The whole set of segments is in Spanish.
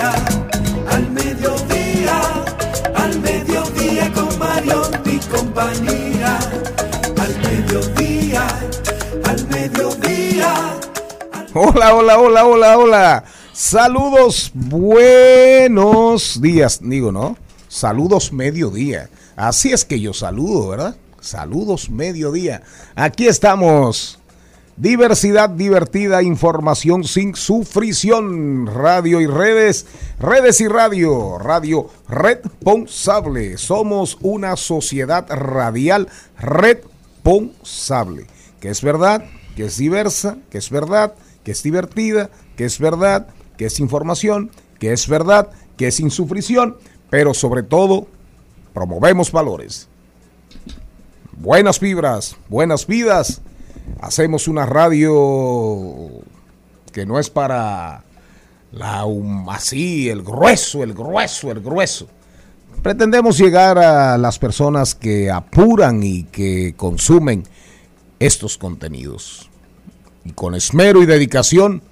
al mediodía, al mediodía con Mario y compañía. Al mediodía, al mediodía. Hola, hola, hola, hola, hola. Saludos, buenos días. Digo, ¿no? Saludos mediodía. Así es que yo saludo, ¿verdad? Saludos mediodía. Aquí estamos. Diversidad divertida, información sin sufrición. Radio y redes, redes y radio. Radio responsable. Somos una sociedad radial responsable. Que es verdad, que es diversa, que es verdad, que es divertida, que es verdad, que es información, que es verdad, que es insufrición, pero sobre todo promovemos valores. Buenas vibras, buenas vidas. Hacemos una radio que no es para la um, así, el grueso, el grueso, el grueso. Pretendemos llegar a las personas que apuran y que consumen estos contenidos. Y con esmero y dedicación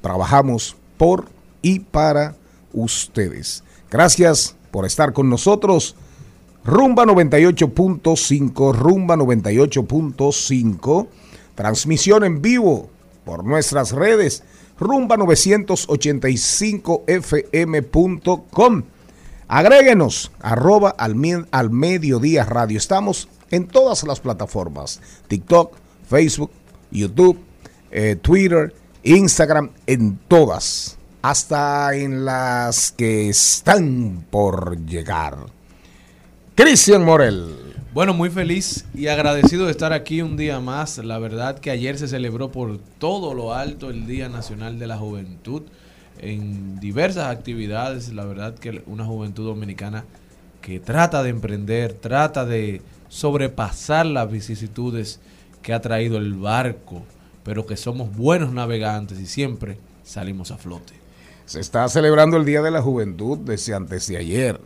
trabajamos por y para ustedes. Gracias por estar con nosotros. Rumba 98.5, Rumba 98.5, transmisión en vivo por nuestras redes, rumba985fm.com. Agréguenos, arroba al, al mediodía radio. Estamos en todas las plataformas, TikTok, Facebook, YouTube, eh, Twitter, Instagram, en todas, hasta en las que están por llegar. Cristian Morel. Bueno, muy feliz y agradecido de estar aquí un día más. La verdad que ayer se celebró por todo lo alto el Día Nacional de la Juventud en diversas actividades. La verdad que una juventud dominicana que trata de emprender, trata de sobrepasar las vicisitudes que ha traído el barco, pero que somos buenos navegantes y siempre salimos a flote. Se está celebrando el Día de la Juventud desde antes de ayer,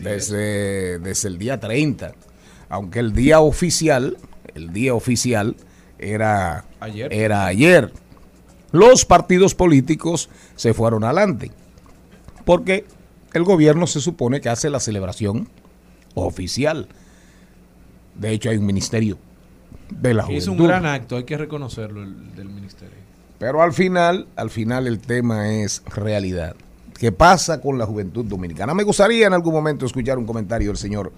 desde, desde el día 30, aunque el día oficial, el día oficial era ayer. Era ayer. Los partidos políticos se fueron adelante, porque el gobierno se supone que hace la celebración oficial. De hecho, hay un ministerio de la Es juventud. un gran acto, hay que reconocerlo el, del ministerio. Pero al final, al final el tema es realidad. ¿Qué pasa con la juventud dominicana? Me gustaría en algún momento escuchar un comentario del señor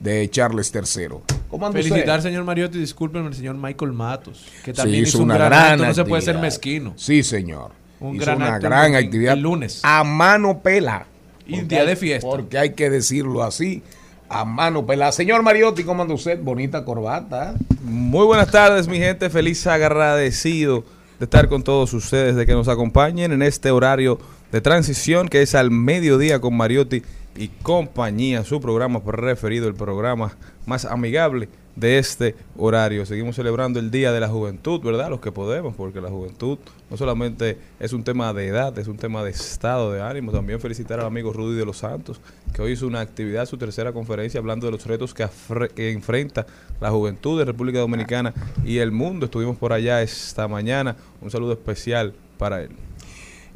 de Charles III. ¿Cómo anda Felicitar, usted? señor Mariotti, discúlpenme, el señor Michael Matos, que Sí, también hizo hizo un una gran, gran acto, no se puede ser mezquino. Sí, señor. Un Hizo gran una acto gran el- actividad. el lunes. A mano pela. Y día de fiesta. Porque hay que decirlo así. A mano pela. Señor Mariotti, ¿cómo anda usted? Bonita corbata. Muy buenas tardes, mi gente. Feliz agradecido de estar con todos ustedes, de que nos acompañen en este horario de transición que es al mediodía con Mariotti y compañía, su programa preferido, el programa más amigable de este horario. Seguimos celebrando el Día de la Juventud, ¿verdad? Los que podemos, porque la juventud no solamente es un tema de edad, es un tema de estado de ánimo. También felicitar al amigo Rudy de los Santos, que hoy hizo una actividad, su tercera conferencia, hablando de los retos que, que enfrenta la juventud de República Dominicana y el mundo. Estuvimos por allá esta mañana. Un saludo especial para él.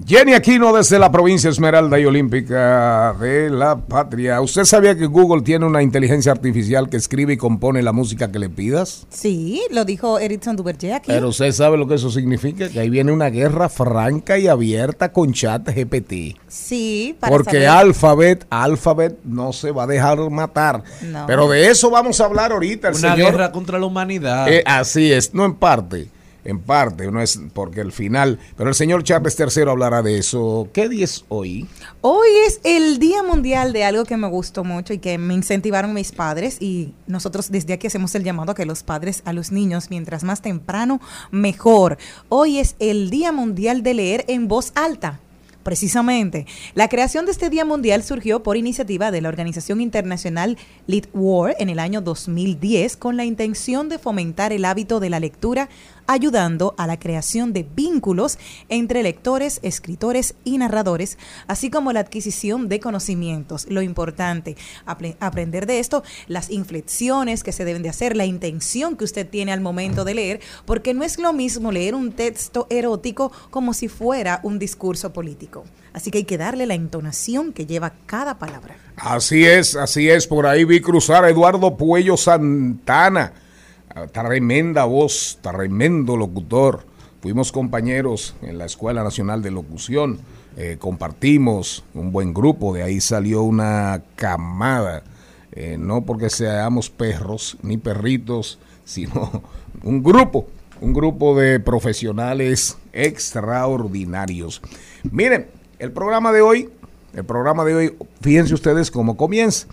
Jenny Aquino desde la provincia Esmeralda y Olímpica de la Patria. ¿Usted sabía que Google tiene una inteligencia artificial que escribe y compone la música que le pidas? Sí, lo dijo Erickson Duverger aquí. Pero usted sabe lo que eso significa, que ahí viene una guerra franca y abierta con chat GPT. sí, para Porque saber- Alphabet, Alphabet no se va a dejar matar. No. Pero de eso vamos a hablar ahorita. El Una señor, guerra contra la humanidad. Eh, así es, no en parte, en parte, no es porque el final, pero el señor Charles III hablará de eso. ¿Qué día es hoy? Hoy es el Día Mundial de algo que me gustó mucho y que me incentivaron mis padres y nosotros desde aquí hacemos el llamado a que los padres a los niños, mientras más temprano, mejor. Hoy es el Día Mundial de leer en voz alta. Precisamente, la creación de este Día Mundial surgió por iniciativa de la organización internacional Lead War en el año 2010 con la intención de fomentar el hábito de la lectura, ayudando a la creación de vínculos entre lectores, escritores y narradores, así como la adquisición de conocimientos. Lo importante, apre- aprender de esto, las inflexiones que se deben de hacer, la intención que usted tiene al momento de leer, porque no es lo mismo leer un texto erótico como si fuera un discurso político. Así que hay que darle la entonación que lleva cada palabra. Así es, así es. Por ahí vi cruzar a Eduardo Puello Santana. Ah, Tremenda voz, tremendo locutor. Fuimos compañeros en la Escuela Nacional de Locución. eh, compartimos un buen grupo. De ahí salió una camada. eh, no porque seamos perros ni perritos, sino un grupo. Un grupo de profesionales extraordinarios. Miren, el programa de hoy el programa de hoy, fíjense ustedes cómo comienza.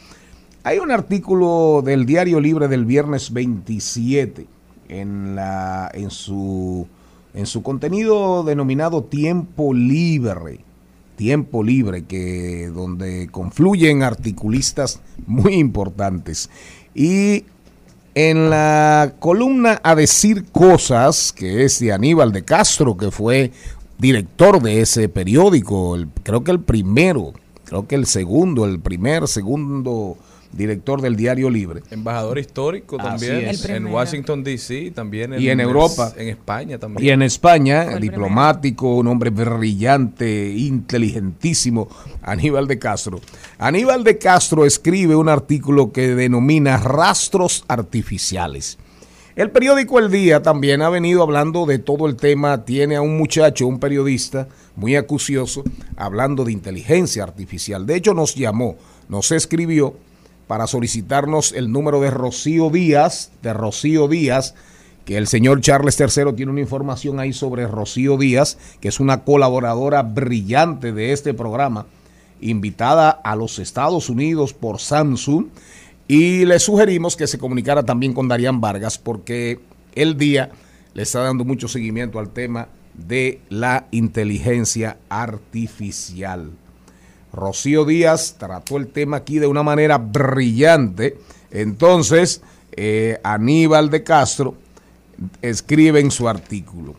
Hay un artículo del Diario Libre del viernes 27 en, la, en, su, en su contenido denominado Tiempo Libre. Tiempo Libre, que donde confluyen articulistas muy importantes. Y en la columna A Decir Cosas, que es de Aníbal de Castro, que fue director de ese periódico, el- creo que el primero, creo que el segundo, el primer, segundo director del Diario Libre. Embajador histórico también en. Washington D.C. también Y en Europa. en España también. Y en España, diplomático, un hombre brillante, inteligentísimo, Aníbal de Castro. Aníbal de Castro escribe un artículo que denomina rastros artificiales. El periódico El Día también ha venido hablando de todo el tema, tiene a un muchacho, un periodista muy acucioso, hablando de inteligencia artificial. De hecho, nos llamó, nos escribió para solicitarnos el número de Rocío Díaz, de Rocío Díaz, que el señor Charles III tiene una información ahí sobre Rocío Díaz, que es una colaboradora brillante de este programa, invitada a los Estados Unidos por Samsung, y le sugerimos que se comunicara también con Darían Vargas, porque el día le está dando mucho seguimiento al tema de la inteligencia artificial. Rocío Díaz trató el tema aquí de una manera brillante. Entonces, eh, Aníbal de Castro escribe en su artículo.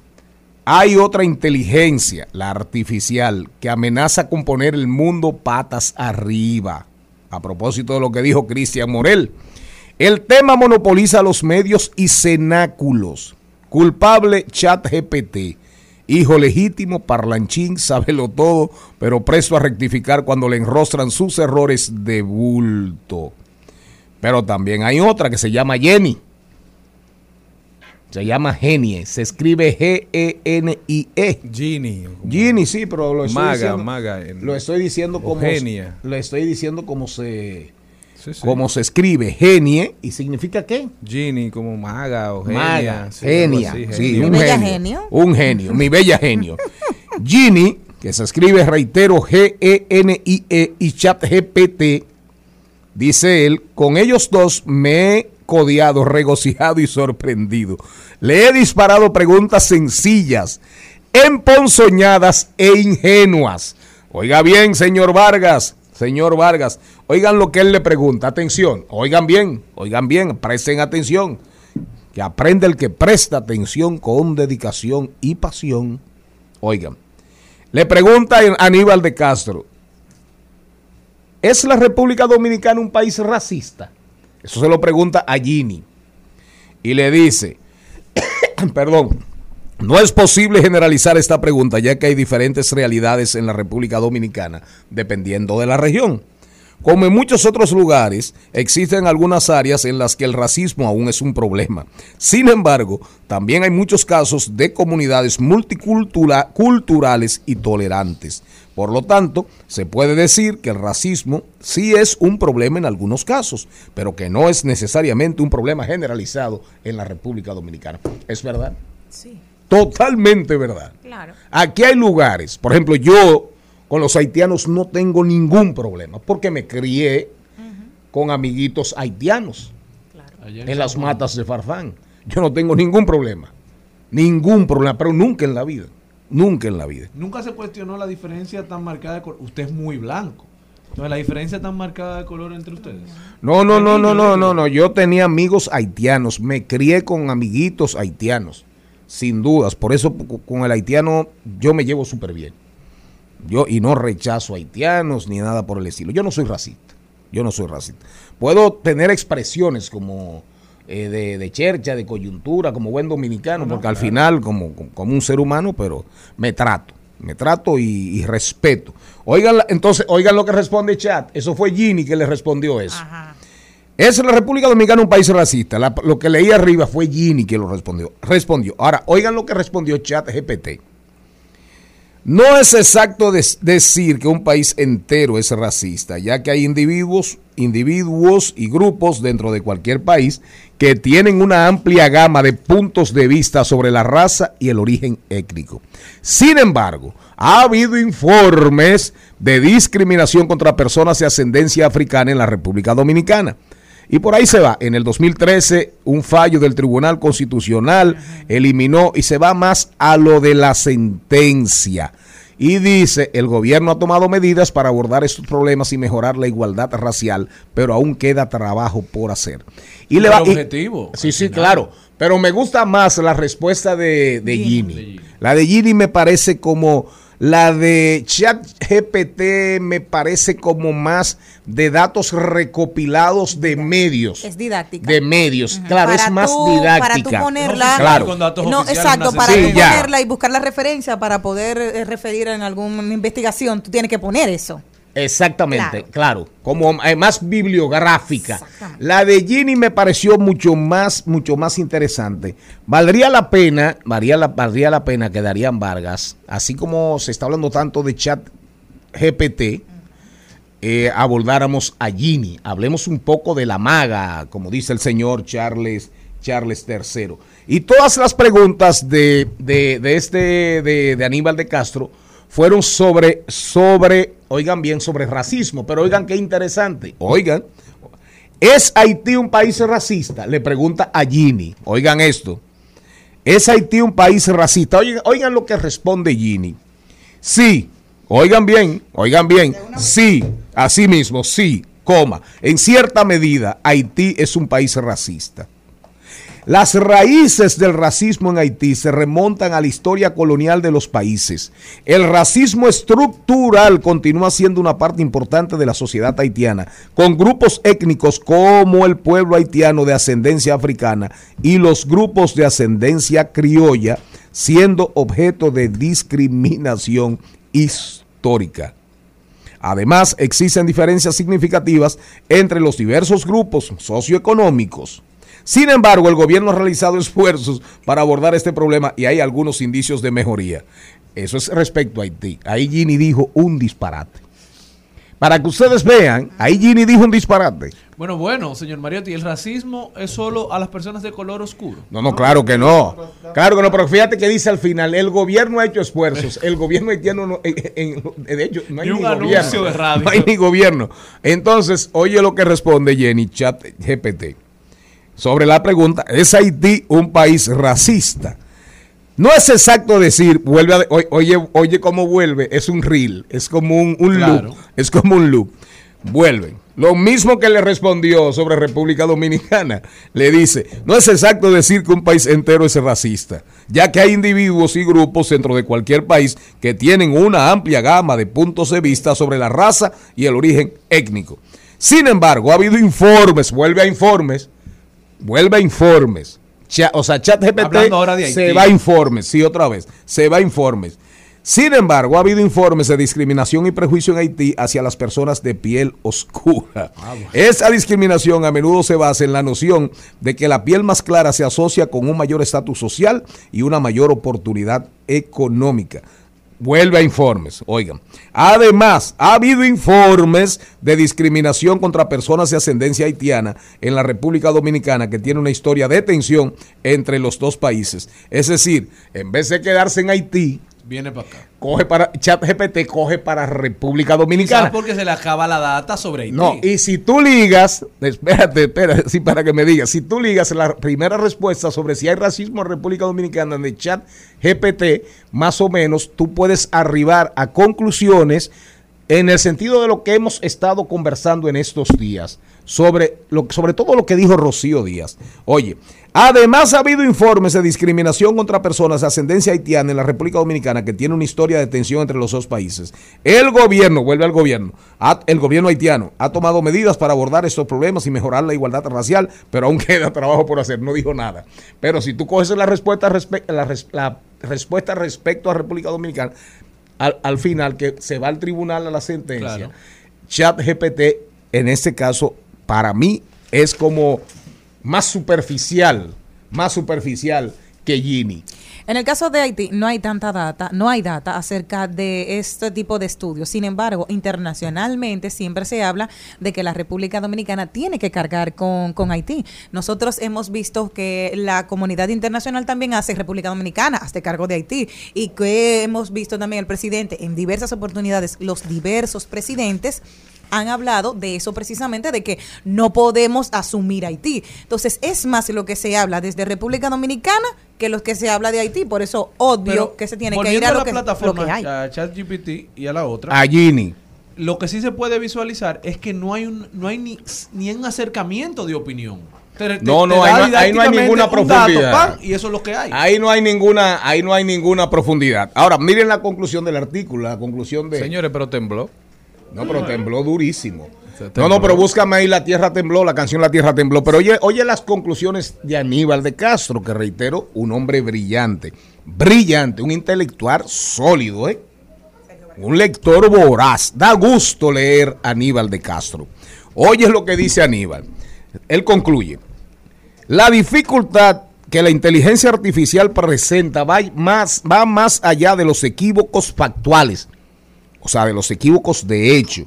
Hay otra inteligencia, la artificial, que amenaza con poner el mundo patas arriba. A propósito de lo que dijo Cristian Morel. El tema monopoliza los medios y cenáculos. Culpable ChatGPT. Hijo legítimo, parlanchín, sábelo todo, pero presto a rectificar cuando le enrostran sus errores de bulto. Pero también hay otra que se llama Jenny. Se llama Genie. Se escribe E G-E-N-I-E. Genie. como- Genie, sí, pero lo estoy Maga, diciendo. maga en- lo estoy diciendo como. Genia. Lo estoy diciendo como se. Sí, sí. Como se escribe. Genie. ¿Y significa qué? Genie, como maga o genia. Maga, sí, algo genia, así, sí, genio. un Mi bella genio, genio. Un genio, mi bella genio. Genie, que se escribe, reitero, G-E-N-I-E y chat GPT, dice él, con ellos dos me he codiado, regocijado y sorprendido. Le he disparado preguntas sencillas, emponzoñadas e ingenuas. Oiga bien, señor Vargas, señor Vargas, oigan lo que él le pregunta. Atención, oigan bien, oigan bien, presten atención. que aprende el que presta atención con dedicación y pasión. Oigan, le pregunta Aníbal de Castro, ¿es la República Dominicana un país racista? Eso se lo pregunta a Gini. Y le dice, perdón, no es posible generalizar esta pregunta ya que hay diferentes realidades en la República Dominicana dependiendo de la región. Como en muchos otros lugares, existen algunas áreas en las que el racismo aún es un problema. Sin embargo, también hay muchos casos de comunidades multiculturales y tolerantes. Por lo tanto, se puede decir que el racismo sí es un problema en algunos casos, pero que no es necesariamente un problema generalizado en la República Dominicana. ¿Es verdad? Sí. Totalmente verdad. Claro. Aquí hay lugares, por ejemplo, yo con los haitianos no tengo ningún problema, porque me crié con amiguitos haitianos Ayer en las matas de Farfán. Yo no tengo ningún problema, ningún problema, pero nunca en la vida, nunca en la vida. Nunca se cuestionó la diferencia tan marcada de color. Usted es muy blanco. Entonces, la diferencia tan marcada de color entre ustedes. No, no, no, no, no, no, no. Yo tenía amigos haitianos, me crié con amiguitos haitianos, sin dudas. Por eso con el haitiano yo me llevo súper bien. Yo y no rechazo haitianos ni nada por el estilo. Yo no soy racista. Yo no soy racista. Puedo tener expresiones como eh, de, de chercha, de coyuntura, como buen dominicano, porque al final, como, como un ser humano, pero me trato. Me trato y, y respeto. Oigan, entonces, oigan lo que responde chat. Eso fue Ginny que le respondió eso. Ajá. ¿Es la República Dominicana un país racista? Lo que leí arriba fue Gini que lo respondió. Respondió. Ahora, oigan lo que respondió Chat GPT. No es exacto decir que un país entero es racista, ya que hay individuos, individuos y grupos dentro de cualquier país que tienen una amplia gama de puntos de vista sobre la raza y el origen étnico. Sin embargo, ha habido informes de discriminación contra personas de ascendencia africana en la República Dominicana. Y por ahí se va. En el 2013, un fallo del Tribunal Constitucional eliminó y se va más a lo de la sentencia. Y dice, el gobierno ha tomado medidas para abordar estos problemas y mejorar la igualdad racial, pero aún queda trabajo por hacer. Y le va, y- objetivo, sí, sí, claro. Pero me gusta más la respuesta de, de Gini. La de Gini me parece como la de ChatGPT me parece como más de datos recopilados de medios. Es didáctica. De medios, claro, Para es más tú- didáctica. Para tú ponerla. Claro. Con datos No, exacto, para Sí, tú ya. ponerla y buscar la referencia para poder eh, referir en alguna investigación, tú tienes que poner eso. Exactamente, Claro. claro, como eh, más bibliográfica. La de Ginny me pareció mucho más, mucho más interesante. Valdría la pena, valdría la, valdría la pena que Darían Vargas, así como se está hablando tanto de chat GPT, eh, abordáramos a Ginny, hablemos un poco de la maga, como dice el señor Charles, Charles III. Y todas las preguntas de, de- de este, de, de Aníbal de Castro, fueron sobre, sobre, oigan bien, sobre racismo, pero oigan qué interesante, oigan, ¿es Haití un país racista? Le pregunta a Ginny, oigan esto, ¿es Haití un país racista? Oigan, oigan lo que responde Ginny, sí, oigan bien, oigan bien, sí, así mismo, sí, coma, en cierta medida Haití es un país racista. Las raíces del racismo en Haití se remontan a la historia colonial de los países. El racismo estructural continúa siendo una parte importante de la sociedad haitiana, con grupos étnicos como el pueblo haitiano de ascendencia africana y los grupos de ascendencia criolla siendo objeto de discriminación histórica. Además, existen diferencias significativas entre los diversos grupos socioeconómicos. Sin embargo, el gobierno ha realizado esfuerzos para abordar este problema y hay algunos indicios de mejoría. Eso es respecto a Haití. Ahí Gini dijo un disparate. Para que ustedes vean, ahí Gini dijo un disparate. Bueno, bueno, señor Mariotti, ¿el racismo es solo a las personas de color oscuro? No, no, claro que no. Claro que no, pero fíjate que dice al final, el gobierno ha hecho esfuerzos. El gobierno haitiano, no, en- en- de hecho, no hay Ni ni, un anuncio gobierno. de radio. No hay ni gobierno. Entonces, oye lo que responde Jenny Chat GPT. Sobre la pregunta, ¿es Haití un país racista? No es exacto decir, vuelve a, oye, oye, cómo vuelve, es un reel, es como un, un Claro. loop, es como un loop. vuelven. Lo mismo que le respondió sobre República Dominicana. Le dice, no es exacto decir que un país entero es racista, ya que hay individuos y grupos dentro de cualquier país que tienen una amplia gama de puntos de vista sobre la raza y el origen étnico. Sin embargo, ha habido informes, vuelve a informes, vuelve a informes. Cha- o sea, ChatGPT se va a informes, sí, otra vez, se va a informes. Sin embargo, ha habido informes de discriminación y prejuicio en Haití hacia las personas de piel oscura. Esa discriminación a menudo se basa en la noción de que la piel más clara se asocia con un mayor estatus social y una mayor oportunidad económica. Vuelve a informes, oigan. Además, ha habido informes de discriminación contra personas de ascendencia haitiana en la República Dominicana que tiene una historia de tensión entre los dos países. Es decir, en vez de quedarse en Haití, Viene para acá. coge para ChatGPT coge para República Quizás Dominicana. porque se le acaba la data sobre Haití. No, y si tú ligas, espérate, espérate, sí, para que me digas, si tú ligas la primera respuesta sobre si hay racismo en República Dominicana en el chat GPT, más o menos tú puedes arribar a conclusiones en el sentido de lo que hemos estado conversando en estos días, sobre, sobre todo lo que dijo Rocío Díaz. Oye, además ha habido informes de discriminación contra personas de ascendencia haitiana en la República Dominicana que tiene una historia de tensión entre los dos países. El gobierno, vuelve al gobierno, el gobierno haitiano ha tomado medidas para abordar estos problemas y mejorar la igualdad racial, pero aún queda trabajo por hacer, no dijo nada. Pero si tú coges la respuesta, la, la respuesta respecto a República Dominicana, al, al final que se va al tribunal a la sentencia, Claro. Chat GPT en este caso para mí es como más superficial, más superficial que Gini. En el caso de Haití no hay tanta data, no hay data acerca de este tipo de estudios. Sin embargo, internacionalmente siempre se habla de que la República Dominicana tiene que cargar con, con Haití. Nosotros hemos visto que la comunidad internacional también hace República Dominicana, hace cargo de Haití. Y que hemos visto también el presidente en diversas oportunidades, los diversos presidentes han hablado de eso precisamente, de que no podemos asumir Haití. Entonces, es más lo que se habla desde República Dominicana que lo que se habla de Haití. Por eso, obvio Pero que se tiene que ir a lo la que, lo plataforma, que hay. a ChatGPT y a la otra. A Gini. Lo que sí se puede visualizar es que no hay un, no hay ni, ni un acercamiento de opinión. Te- te- No, no, te ahí no- ahí no hay ninguna dato, profundidad. pan, y eso es lo que hay. Ahí no hay ninguna, ahí no hay ninguna profundidad. Ahora, miren la conclusión del artículo, la conclusión de Señores, pero tembló. No, pero tembló durísimo. No, no, pero búscame ahí La Tierra Tembló, la canción La Tierra Tembló. Pero oye, oye las conclusiones de Aníbal de Castro, que reitero, un hombre brillante. Brillante, un intelectual sólido, ¿eh? Un lector voraz. Da gusto leer a Aníbal de Castro. Oye lo que dice Aníbal. Él concluye. La dificultad que la inteligencia artificial presenta va más, va más allá de los equívocos factuales, o sea, de los equívocos de hecho.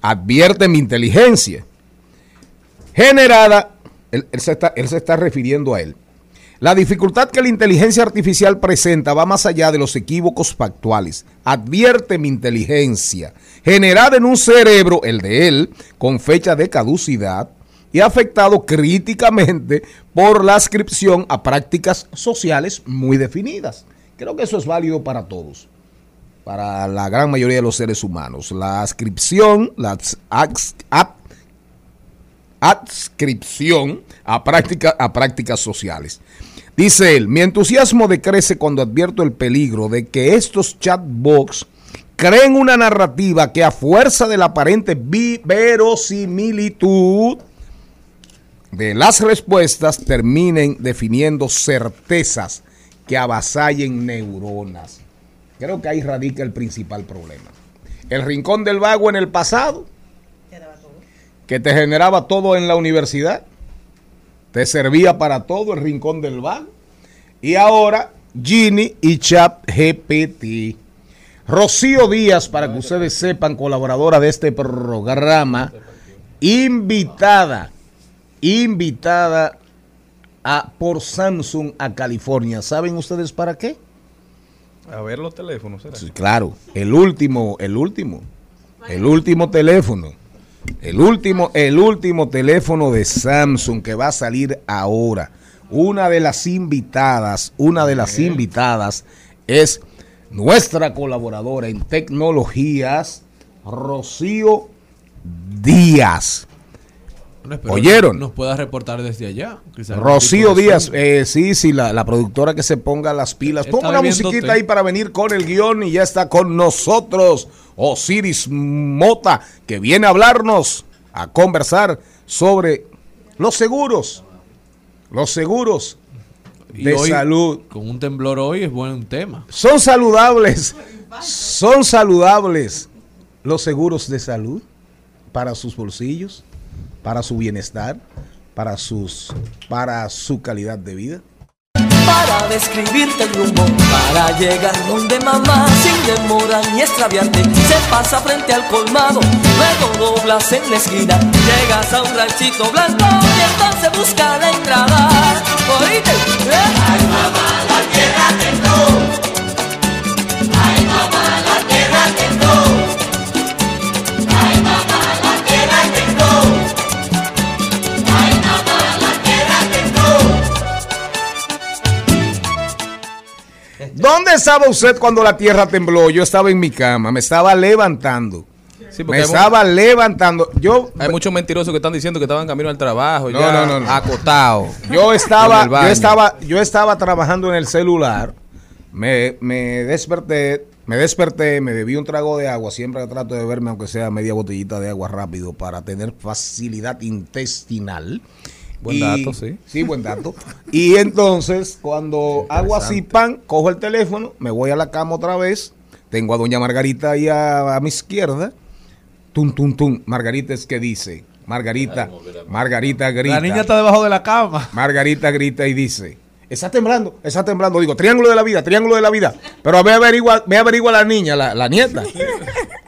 Advierte mi inteligencia, generada, él, se está, él se está refiriendo a él. La dificultad que la inteligencia artificial presenta va más allá de los equívocos factuales. Advierte mi inteligencia, generada en un cerebro, el de él, con fecha de caducidad y afectado críticamente por la ascripción a prácticas sociales muy definidas. Creo que eso es válido para todos, para la gran mayoría de los seres humanos. La ascripción, la adscripción a, práctica- a prácticas sociales. Dice él, mi entusiasmo decrece cuando advierto el peligro de que estos chatbots creen una narrativa que a fuerza de la aparente verosimilitud de las respuestas terminen definiendo certezas que avasallen neuronas. Creo que ahí radica el principal problema. El rincón del vago en el pasado, que te generaba todo en la universidad, te servía para todo el rincón del vago. Y ahora Gini y Chat GPT. Rocío Díaz, para que ustedes sepan, colaboradora de este programa, invitada, invitada a, por Samsung a California. ¿Saben ustedes para qué? A ver los teléfonos, ¿será? Sí, claro, el último, el último, el último teléfono, el último, el último teléfono de Samsung que va a salir ahora. Una de las invitadas, una de las invitadas es nuestra colaboradora en tecnologías, Rocío Díaz. Bueno, ¿Oyeron? Nos pueda reportar desde allá. Rocío Díaz, eh, sí, sí, la, la productora que se ponga las pilas. Ponga una musiquita ahí para venir con el guion y ya está con nosotros Osiris Mota, que viene a hablarnos, a conversar sobre los seguros, los seguros Y de hoy, salud. Con un temblor hoy es buen tema. ¿Son saludables? ¿Son saludables los seguros de salud para sus bolsillos, para su bienestar, para sus para su calidad de vida? para describirte el rumbo, para llegar donde mamá, sin demora ni extraviarte, se pasa frente al colmado, luego doblas en la esquina, llegas a un ranchito blanco y entonces busca la entrada. ¿Oíste? ¿Eh? Ay mamá, la tierra tembló. ¿Dónde estaba usted cuando la tierra tembló? Yo estaba en mi cama, me estaba levantando. Sí, Me estaba levantando. Yo hay muchos mentirosos que están diciendo que estaban camino al trabajo, No, ya no, no, no. acotados. Yo En estaba, yo estaba, yo estaba trabajando en el celular. Me, me desperté, me desperté, me bebí un trago de agua. Siempre trato de beberme, aunque sea media botellita de agua rápido, para tener facilidad intestinal. Buen dato, sí. Sí, buen dato. y entonces, cuando hago así, pan, cojo el teléfono, me voy a la cama otra vez. Tengo a doña Margarita ahí a, a mi izquierda. Tum, tum, tum. Margarita es que dice. Margarita, Margarita grita. La niña está debajo de la cama. Margarita grita y dice, está temblando, está temblando. Digo, triángulo de la vida, triángulo de la vida. Pero me averigua, me averigua la niña, la, la nieta.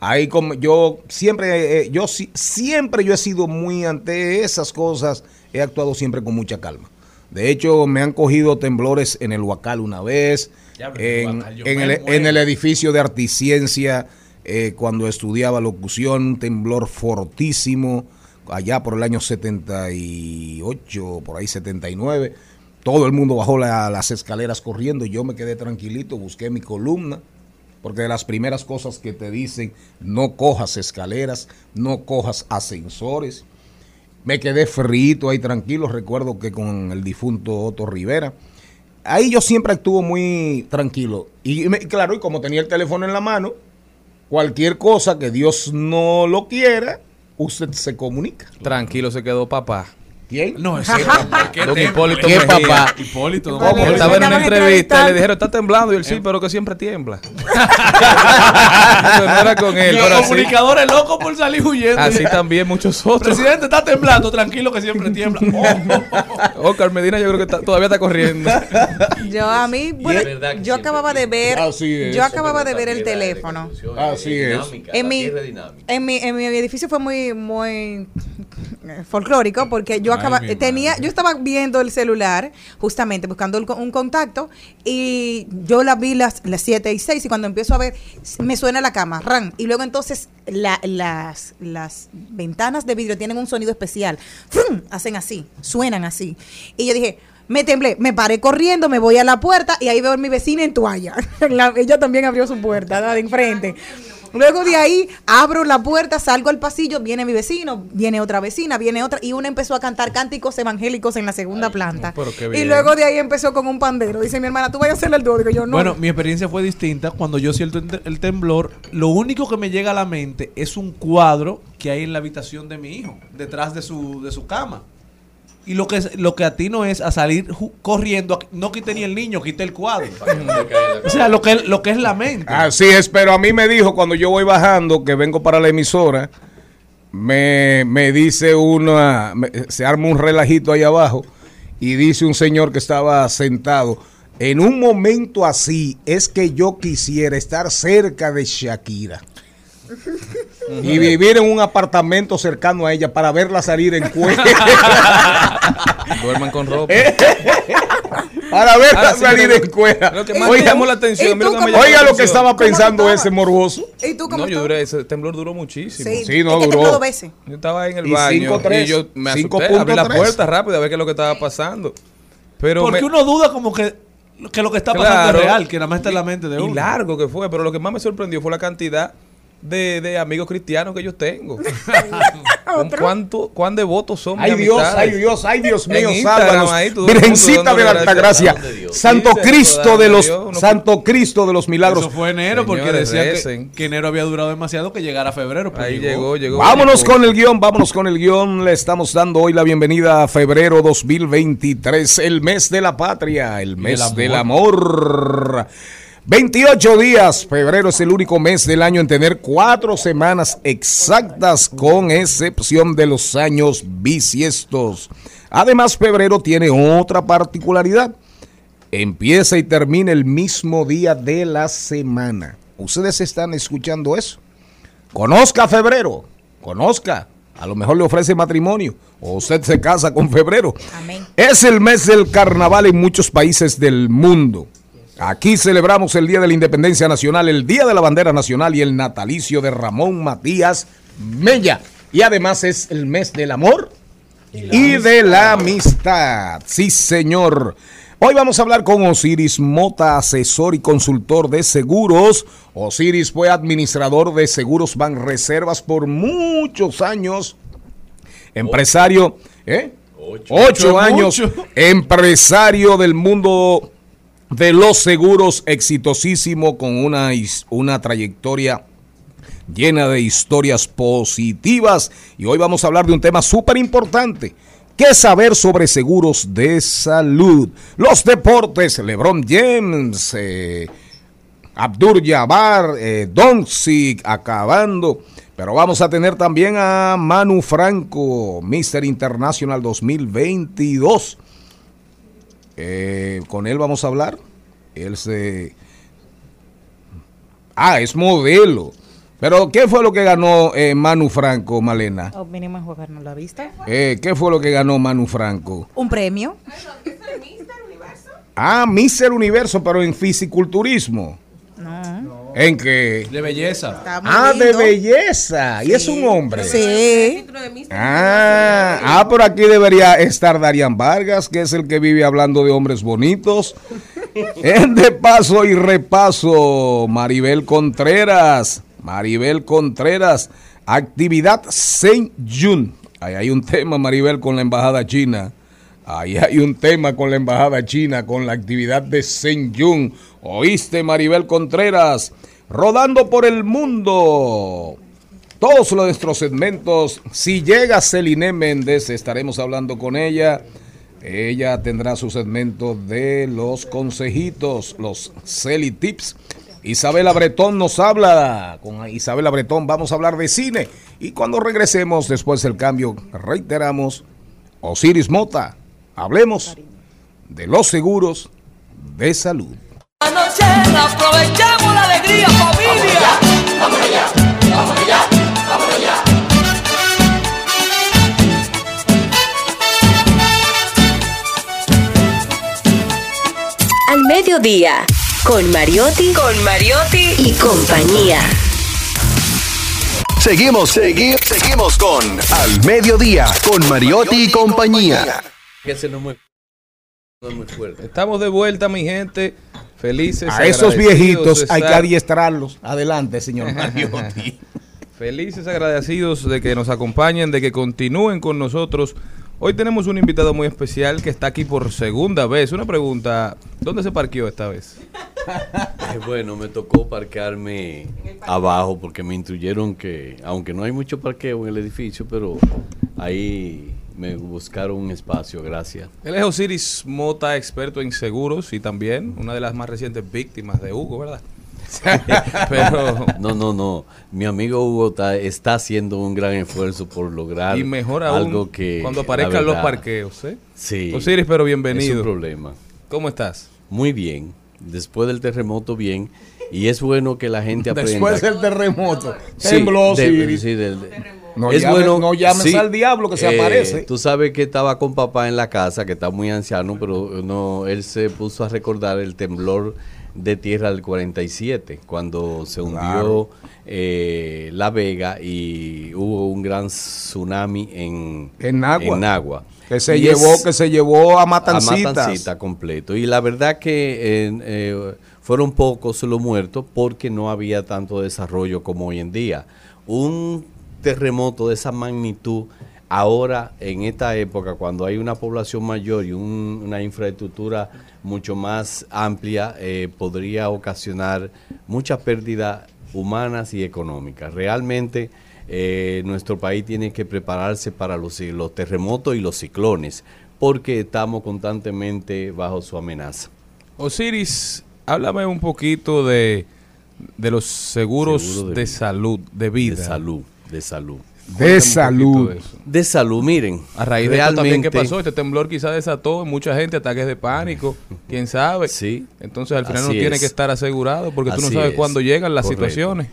Ahí como yo siempre, eh, yo si- siempre yo he sido muy ante esas cosas, he actuado siempre con mucha calma. De hecho, me han cogido temblores en el Huacal una vez, en el en, Huacal yo en me el, en el edificio de Articiencia, eh, cuando estudiaba locución, un temblor fortísimo, allá por el año 78, por ahí 79. Todo el mundo bajó la- las escaleras corriendo, yo me quedé tranquilito, busqué mi columna, porque de las primeras cosas que te dicen, no cojas escaleras, no cojas ascensores. Me quedé frito ahí tranquilo, recuerdo que con el difunto Otto Rivera. Ahí yo siempre actúo muy tranquilo. Y me- claro, y como tenía el teléfono en la mano, cualquier cosa que Dios no lo quiera, usted se comunica. Tranquilo se quedó papá. ¿Quién? No, ese papá. ¿Qué, Don? Hipólito ¿Qué papá? Hipólito. don Hipólito. estaba en una entrevista y le dijeron, está temblando. Y él Eh. sí, pero que siempre tiembla. No era con él, los así, comunicadores locos por salir huyendo. así también muchos otros. Presidente está temblando, tranquilo que siempre tiembla. Oh, Oscar Medina yo creo que está- todavía está corriendo. Yo a mí, yo acababa de ver, Así es. yo acababa de ver el teléfono. Así es. En mi, en mi, en mi edificio fue muy, muy eh, folclórico porque yo acaba, tenía, madre. yo estaba viendo el celular, justamente buscando el un contacto, y yo la vi las, las 7 y 6, y cuando empiezo a ver, me suena la cama, ran, y luego entonces la- las, las ventanas de vidrio tienen un sonido especial, ¡Frum! hacen así, suenan así, y yo dije, me temblé, me paré corriendo, me voy a la puerta y ahí veo a mi vecina en toalla. La- ella también abrió su puerta, de enfrente. Luego de ahí abro la puerta, salgo al pasillo, viene mi vecino, viene otra vecina, viene otra, y una empezó a cantar cánticos evangélicos en la segunda planta. Y luego de ahí empezó con un pandero. Dice mi hermana, tú vayas a hacerle el dedo. Digo yo, no. Bueno, mi experiencia fue distinta. Cuando yo siento el- el temblor, lo único que me llega a la mente es un cuadro que hay en la habitación de mi hijo, detrás de su, de su cama. Y lo que, lo que atino es a salir corriendo, no quité ni el niño, quité el cuadro. O sea, lo que, lo que es la mente. Así es, pero a mí me dijo cuando yo voy bajando, que vengo para la emisora, me, me dice una, me- se arma un relajito ahí abajo y dice un señor que estaba sentado, en un momento así es que yo quisiera estar cerca de Shakira. Y vivir en un apartamento cercano a ella para verla salir en cuero. Duerman con ropa. para verla sí salir en cuero. Lo que más Oiga, llamó la atención. ¿y lo que oiga lo que estaba ¿Cómo tú pensando ese morboso. ¿Y tú cómo No, yo duré, ese temblor duró muchísimo. Sí, Sí, no, duró. dos veces. Yo estaba en el Y baño 5.3, y yo me asusté, 5.3. abrí la puerta rápido a ver qué es lo que estaba pasando. Pero Porque me- uno duda como que, que lo que está pasando Claro. es real, que nada más está en la mente de y uno. largo que fue, pero lo que más me sorprendió fue la cantidad de, de amigos cristianos que yo tengo. ¿Con cuánto, ¿Cuán devotos son Ay mis Dios, amistades? ay Dios, ay Dios mío, sálvanos. ahí Virgencita de la. Altagracia. Santo Sí, Cristo de los, Dios, Santo Cristo de los milagros. Eso fue enero porque decía que, enero había durado demasiado que llegara febrero. pero Ahí llegó, llegó. Vámonos llegó. con el guion, vámonos con el guion. Le estamos dando hoy la bienvenida a febrero 2023, el mes de la patria, el mes amor. del amor. 28 días, febrero es el único mes del año en tener cuatro semanas exactas, con excepción de los años bisiestos. Además, febrero tiene otra particularidad. Empieza y termina el mismo día de la semana. ¿Ustedes están escuchando eso? Conozca febrero, conozca. A lo mejor le ofrece matrimonio o usted se casa con febrero. Amén. Es el mes del carnaval en muchos países del mundo. Aquí celebramos el Día de la Independencia Nacional, el Día de la Bandera Nacional y el natalicio de Ramón Matías Mella. Y además es el mes del amor y de la amistad. Sí, señor. Hoy vamos a hablar con Osiris Mota, asesor y consultor de seguros. Osiris fue administrador de seguros Banreservas por muchos años. Empresario, ¿eh? Ocho, Ocho, años. Empresario del mundo de los seguros, exitosísimo, con una, una trayectoria llena de historias positivas. Y hoy vamos a hablar de un tema súper importante. ¿Qué saber sobre seguros de salud? Los deportes, LeBron James, eh, Abdur Jabbar, eh, Doncic acabando. Pero vamos a tener también a Manu Franco, Mr. International 2022. Eh, con él vamos a hablar. Él se... Ah, es modelo. Pero, ¿qué fue lo que ganó eh, Manu Franco, Malena? Oh, vinimos a jugar, ¿no la viste? Eh, ¿Qué fue lo que ganó Manu Franco? Un premio. Ah, Mister Universo, pero en fisiculturismo. No. ¿En qué? De belleza. Ah, de belleza. Y es un hombre. Sí. Ah, ah, pero aquí debería estar Darian Vargas, que es el que vive hablando de hombres bonitos. En de paso y repaso, Maribel Contreras. Maribel Contreras, actividad Saint Jun. Ahí hay un tema, Maribel, con la embajada china. Ahí hay un tema con la embajada china, con la actividad de Saint Jun. ¿Oíste, Maribel Contreras? Rodando por el mundo. Todos nuestros segmentos. Si llega Celine Méndez, estaremos hablando con ella. Ella tendrá su segmento de los consejitos, los Celi Tips. Isabela Bretón nos habla. Con Isabela Bretón vamos a hablar de cine. Y cuando regresemos después del cambio, reiteramos, Osiris Mota, hablemos de los seguros de salud. Anoche aprovechamos la alegría, familia. Al mediodía, con Mariotti, con Mariotti y compañía. Seguimos, segui- seguimos con Al Mediodía, con Mariotti y compañía. Que ese no es muy, no es muy fuerte. Estamos de vuelta, mi gente. Felices. A esos viejitos hay que adiestrarlos. Adelante, señor Mariotti. Felices agradecidos de que nos acompañen, de que continúen con nosotros. Hoy tenemos un invitado muy especial que está aquí por segunda vez. Una pregunta, ¿dónde se parqueó esta vez? Eh, bueno, me tocó parquearme abajo porque me instruyeron que, aunque no hay mucho parqueo en el edificio, pero ahí me buscaron un espacio, gracias. Él es Osiris Mota, experto en seguros y también una de las más recientes víctimas de Hugo, ¿verdad? Pero No, no, no. Mi amigo Hugo está, está haciendo un gran esfuerzo por lograr y mejor aún algo que cuando aparezcan los parqueos, ¿eh? Sí. Osiris, pero Es bienvenido. un problema. ¿Cómo estás? Muy bien. Después del terremoto, bien. Y es bueno que la gente aprenda. Después del terremoto. Sí, Tembló, de- Osiris. sí, del- No llames- no llames al diablo que se eh, aparece. Tú sabes que estaba con papá en la casa, que está muy anciano, pero no, él se puso a recordar el temblor de tierra del 47, cuando se hundió Claro. eh, La Vega y hubo un gran tsunami en, En Nagua. en Nagua. Que se Y llevó, es- que se llevó a a Matancitas. Matancita completo. Y la verdad que eh, eh, fueron pocos los muertos porque no había tanto desarrollo como hoy en día. Un terremoto de esa magnitud ahora en esta época cuando hay una población mayor y un- una infraestructura mucho más amplia eh, podría ocasionar muchas pérdidas humanas y económicas. Realmente eh, nuestro país tiene que prepararse para los, los terremotos y los ciclones porque estamos constantemente bajo su amenaza. Osiris, háblame un poquito de, de los seguros Seguro de, de salud, de vida. De salud, de salud. De salud. de salud, miren. A raíz de esto también, ¿qué realmente- pasó? Este temblor quizás desató en mucha gente ataques de pánico, quién sabe. Sí. Entonces al final Así uno tiene que estar asegurado porque tú no Así sabes es. cuándo llegan las Correcto. situaciones.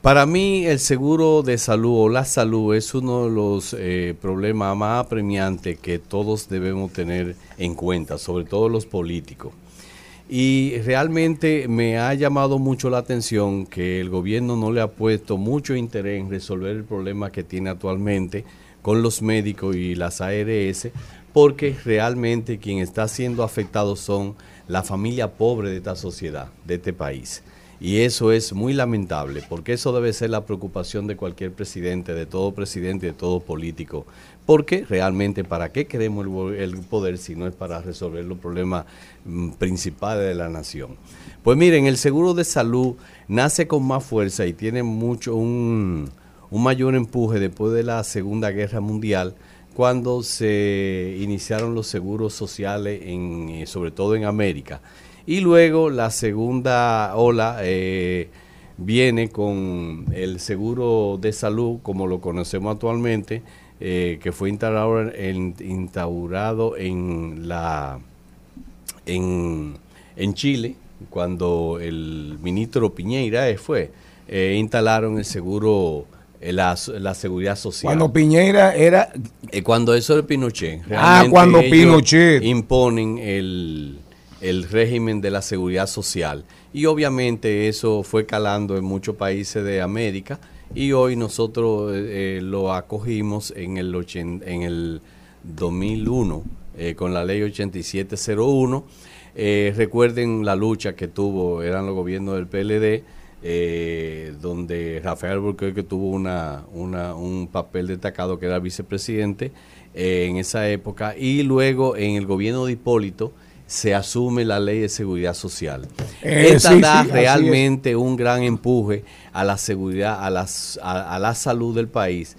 Para mí el seguro de salud o la salud es uno de los eh, problemas más apremiantes que todos debemos tener en cuenta, sobre todo los políticos. Y realmente me ha llamado mucho la atención que el gobierno no le ha puesto mucho interés en resolver el problema que tiene actualmente con los médicos y las ARS, porque realmente quien está siendo afectado son la familia pobre de esta sociedad, de este país. Y eso es muy lamentable, porque eso debe ser la preocupación de cualquier presidente, de todo presidente, de todo político. Porque realmente, ¿para qué queremos el, poder si no es para resolver los problemas mm, principales de la nación? Pues miren, el seguro de salud nace con más fuerza y tiene mucho un, un mayor empuje después de la Segunda Guerra Mundial, cuando se iniciaron los seguros sociales, en, eh, sobre todo en América. Y luego la segunda ola eh, viene con el seguro de salud, como lo conocemos actualmente, eh, que fue instaurado en, instaurado en la en, en Chile, cuando el ministro Piñeira eh, fue, eh, instalaron el seguro, eh, la, la seguridad social. Cuando Piñera era Eh, cuando eso de Pinochet. Ah, cuando Pinochet. Imponen el, el régimen de la seguridad social. Y obviamente eso fue calando en muchos países de América. Y hoy nosotros eh, lo acogimos en el, ochen- en el 2001 eh, con la ley 8701. Eh, recuerden la lucha que tuvo, eran los gobiernos del PLD, eh, donde Rafael Alburquerque tuvo una, una- un papel destacado que era vicepresidente eh, en esa época y luego en el gobierno de Hipólito se asume la ley de seguridad social. Eh, Esta sí, da sí, realmente un gran empuje a la seguridad, a, las, a, a la salud del país,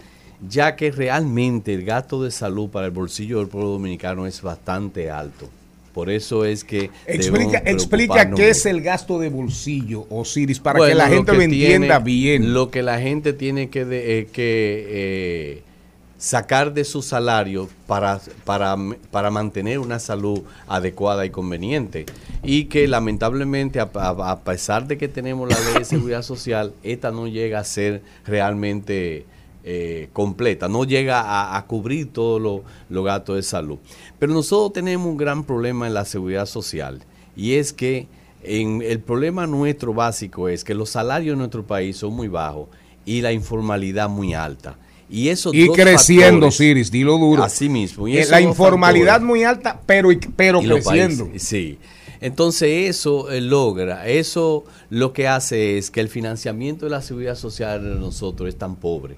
ya que realmente el gasto de salud para el bolsillo del pueblo dominicano es bastante alto. Por eso es que Explica, explica qué es el gasto de bolsillo, Osiris, para Bueno, que la gente lo, que entienda tiene- bien. Lo que la gente tiene que, de- eh, que eh, sacar de su salario para, para, para mantener una salud adecuada y conveniente. Y que lamentablemente, a, pesar de que tenemos la ley de seguridad social, esta no llega a ser realmente eh, completa, no llega a, cubrir todos los los gastos de salud. Pero nosotros tenemos un gran problema en la seguridad social y es que en, el problema nuestro básico es que los salarios en nuestro país son muy bajos y la informalidad muy alta. Y esos Y dos creciendo, factores- dilo duro. Así mismo. Y Eh, la informalidad factores- muy alta, pero, pero y creciendo. países, sí. Entonces eso eh, logra, eso lo que hace es que el financiamiento de la seguridad social de nosotros es tan pobre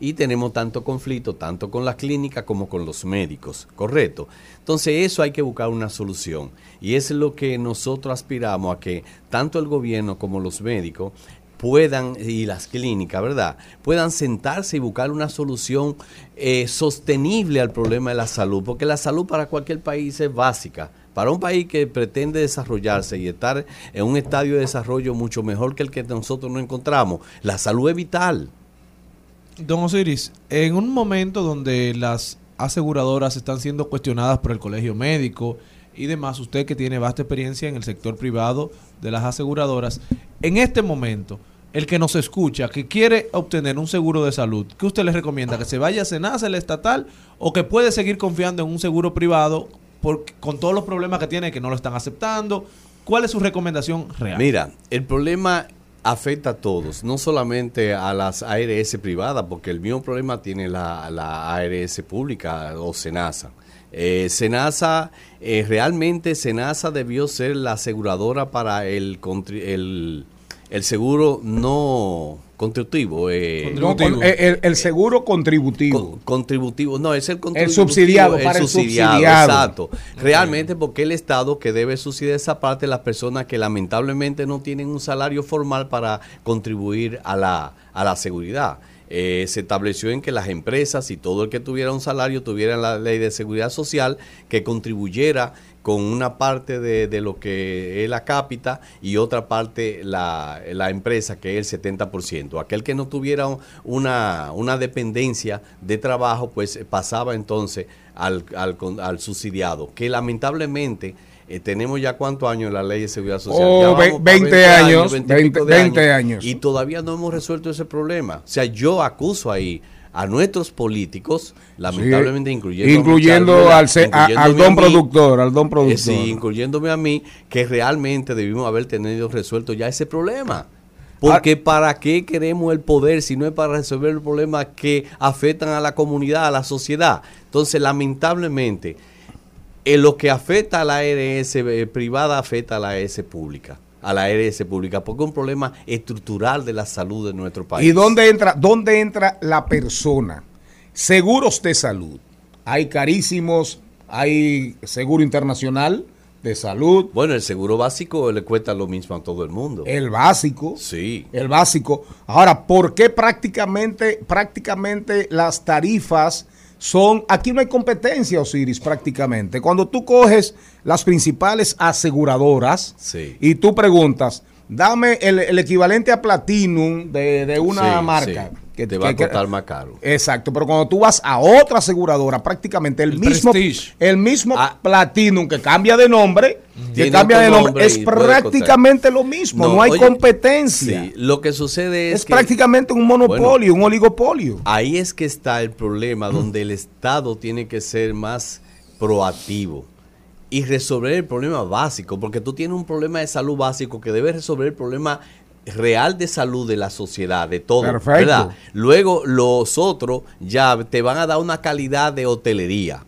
y tenemos tanto conflicto, tanto con las clínicas como con los médicos, ¿correcto? Entonces eso hay que buscar una solución y es lo que nosotros aspiramos a que tanto el gobierno como los médicos puedan, y las clínicas, ¿verdad? Puedan sentarse y buscar una solución eh, sostenible al problema de la salud, porque la salud para cualquier país es básica. Para un país que pretende desarrollarse y estar en un estadio de desarrollo mucho mejor que el que nosotros nos encontramos, la salud es vital. Don Osiris, en un momento donde las aseguradoras están siendo cuestionadas por el colegio médico y demás, usted que tiene vasta experiencia en el sector privado de las aseguradoras, en este momento, el que nos escucha, que quiere obtener un seguro de salud, ¿qué usted le recomienda? ¿Que se vaya a Senasa, el estatal, o que puede seguir confiando en un seguro privado por- con todos los problemas que tiene, que no lo están aceptando? ¿Cuál es su recomendación real? Mira, el problema afecta a todos, no solamente a las ARS privadas, porque el mismo problema tiene la, la ARS pública o SENASA. Eh, SENASA, eh, realmente SENASA debió ser la aseguradora para el, el seguro no contributivo. eh, eh, el, el seguro contributivo. con- contributivo, no, es el contributivo. subsidiado, para el subsidiado. Exacto. Realmente porque el Estado que debe subsidiar esa parte de las personas que lamentablemente no tienen un salario formal para contribuir a la, a la seguridad. Eh, se estableció en que las empresas y todo el que tuviera un salario tuviera la ley de seguridad social que contribuyera con una parte de, de lo que es la cápita y otra parte la, la empresa que es el 70%. Aquel que no tuviera una, una dependencia de trabajo, pues eh, pasaba entonces al, al, con- al subsidiado, que lamentablemente eh, tenemos ya cuántos años en la ley de seguridad social. Oh, Ya ve- para 20 años, 20 y pico 20 de 20 años. Y todavía no hemos resuelto ese problema. O sea, yo acuso ahí a nuestros políticos, lamentablemente Sí. incluyendo, a incluyendo Michelle al, se- a- incluyéndome al don a mí, productor, al don eh, productor. sí, incluyéndome a mí, que realmente debimos haber tenido resuelto ya ese problema. Porque Ah. ¿para qué queremos el poder si no es para resolver los problemas que afectan a la comunidad, a la sociedad? Entonces, lamentablemente, en lo que afecta a la ARS eh, privada afecta a la ARS pública, a la ARS pública, porque es un problema estructural de la salud de nuestro país. ¿Y dónde entra, dónde entra la persona? Seguros de salud. Hay carísimos, hay seguro internacional de salud, Bueno, el seguro básico le cuesta lo mismo a todo el mundo. el básico. Sí. El básico. Ahora, ¿por qué prácticamente, prácticamente las tarifas son... Aquí no hay competencia, Osiris, prácticamente. Cuando tú coges las principales aseguradoras Sí. y tú preguntas, dame el, el equivalente a Platinum de, de una Sí, marca. sí. Te va a costar más caro. Exacto, pero cuando tú vas a otra aseguradora, prácticamente el, El mismo Prestige. el mismo Ah. Platinum que cambia de nombre, que cambia de nombre, nombre es prácticamente lo mismo, no, hay oye, competencia. Sí, lo que sucede es, Es que prácticamente un monopolio, un oligopolio. ahí es que está el problema donde el Estado tiene que ser más proactivo y resolver el problema básico, porque tú tienes un problema de salud básico que debe resolver el problema real de salud de la sociedad, de todo. Perfecto. ¿verdad? Luego los otros ya te van a dar una calidad de hotelería.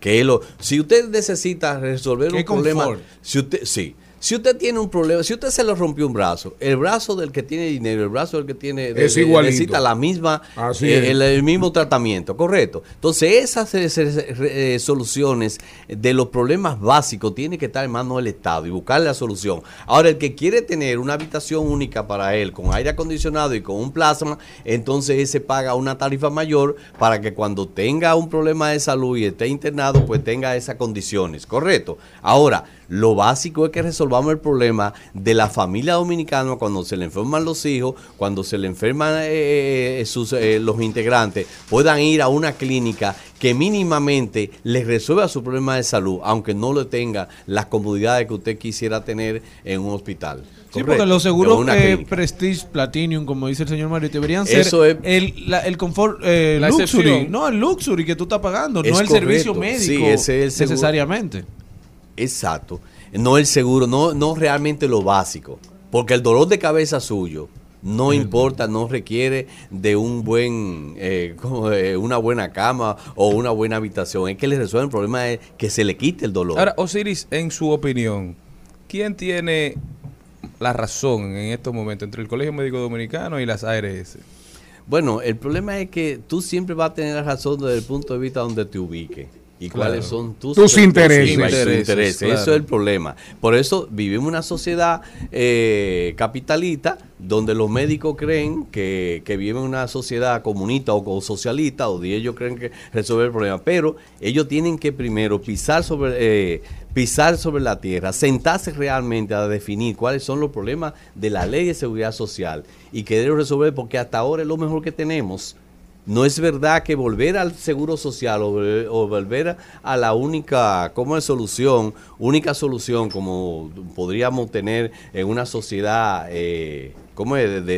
Que lo, si usted necesita resolver Qué un problema, si usted, sí, si usted tiene un problema, si usted se le rompió un brazo, el brazo del que tiene dinero, el brazo del que tiene de- Es de- necesita la misma, eh, el, el mismo tratamiento, correcto. Entonces esas eh, soluciones de los problemas básicos tiene que estar en manos del Estado y buscar la solución. Ahora el que quiere tener una habitación única para él con aire acondicionado y con un plasma, entonces ese paga una tarifa mayor para que cuando tenga un problema de salud y esté internado, pues tenga esas condiciones, correcto. Ahora, lo básico es que resolvamos el problema de la familia dominicana cuando se le enferman los hijos, cuando se le enferman eh, eh, sus, eh, los integrantes, puedan ir a una clínica que mínimamente les resuelva su problema de salud, aunque no le tenga las comodidades que usted quisiera tener en un hospital. Sí, Correcto. porque los seguros eh. Prestige Platinum, como dice el señor Mario, deberían ser Eso es- el, la- el confort eh, La luxury. excepción. No, el luxury que tú estás pagando, Es no el servicio médico Sí, ese es el seguro. necesariamente. Exacto. No el seguro, no, no realmente lo básico. Porque el dolor de cabeza suyo no importa, no requiere de un buen, eh, una buena cama o una buena habitación. Es que le resuelve el problema es que se le quite el dolor. Ahora, Osiris, en su opinión, ¿quién tiene la razón en estos momentos entre el Colegio Médico Dominicano y las ARS? Bueno, el problema es que tú siempre vas a tener la razón desde el punto de vista donde te ubique. Y Claro. cuáles son tus, Tus intereses. Intereses, intereses. claro. Eso es el problema. Por eso vivimos una sociedad eh, capitalista donde los médicos creen que, que viven en una sociedad comunista o, o socialista, o de ellos creen que resolver el problema. Pero ellos tienen que primero pisar sobre, eh, pisar sobre la tierra, sentarse realmente a definir cuáles son los problemas de la ley de seguridad social y querer resolver, porque hasta ahora es lo mejor que tenemos. No es verdad que volver al seguro social o, volver- a la única, como es solución, única solución como podríamos tener en una sociedad, eh,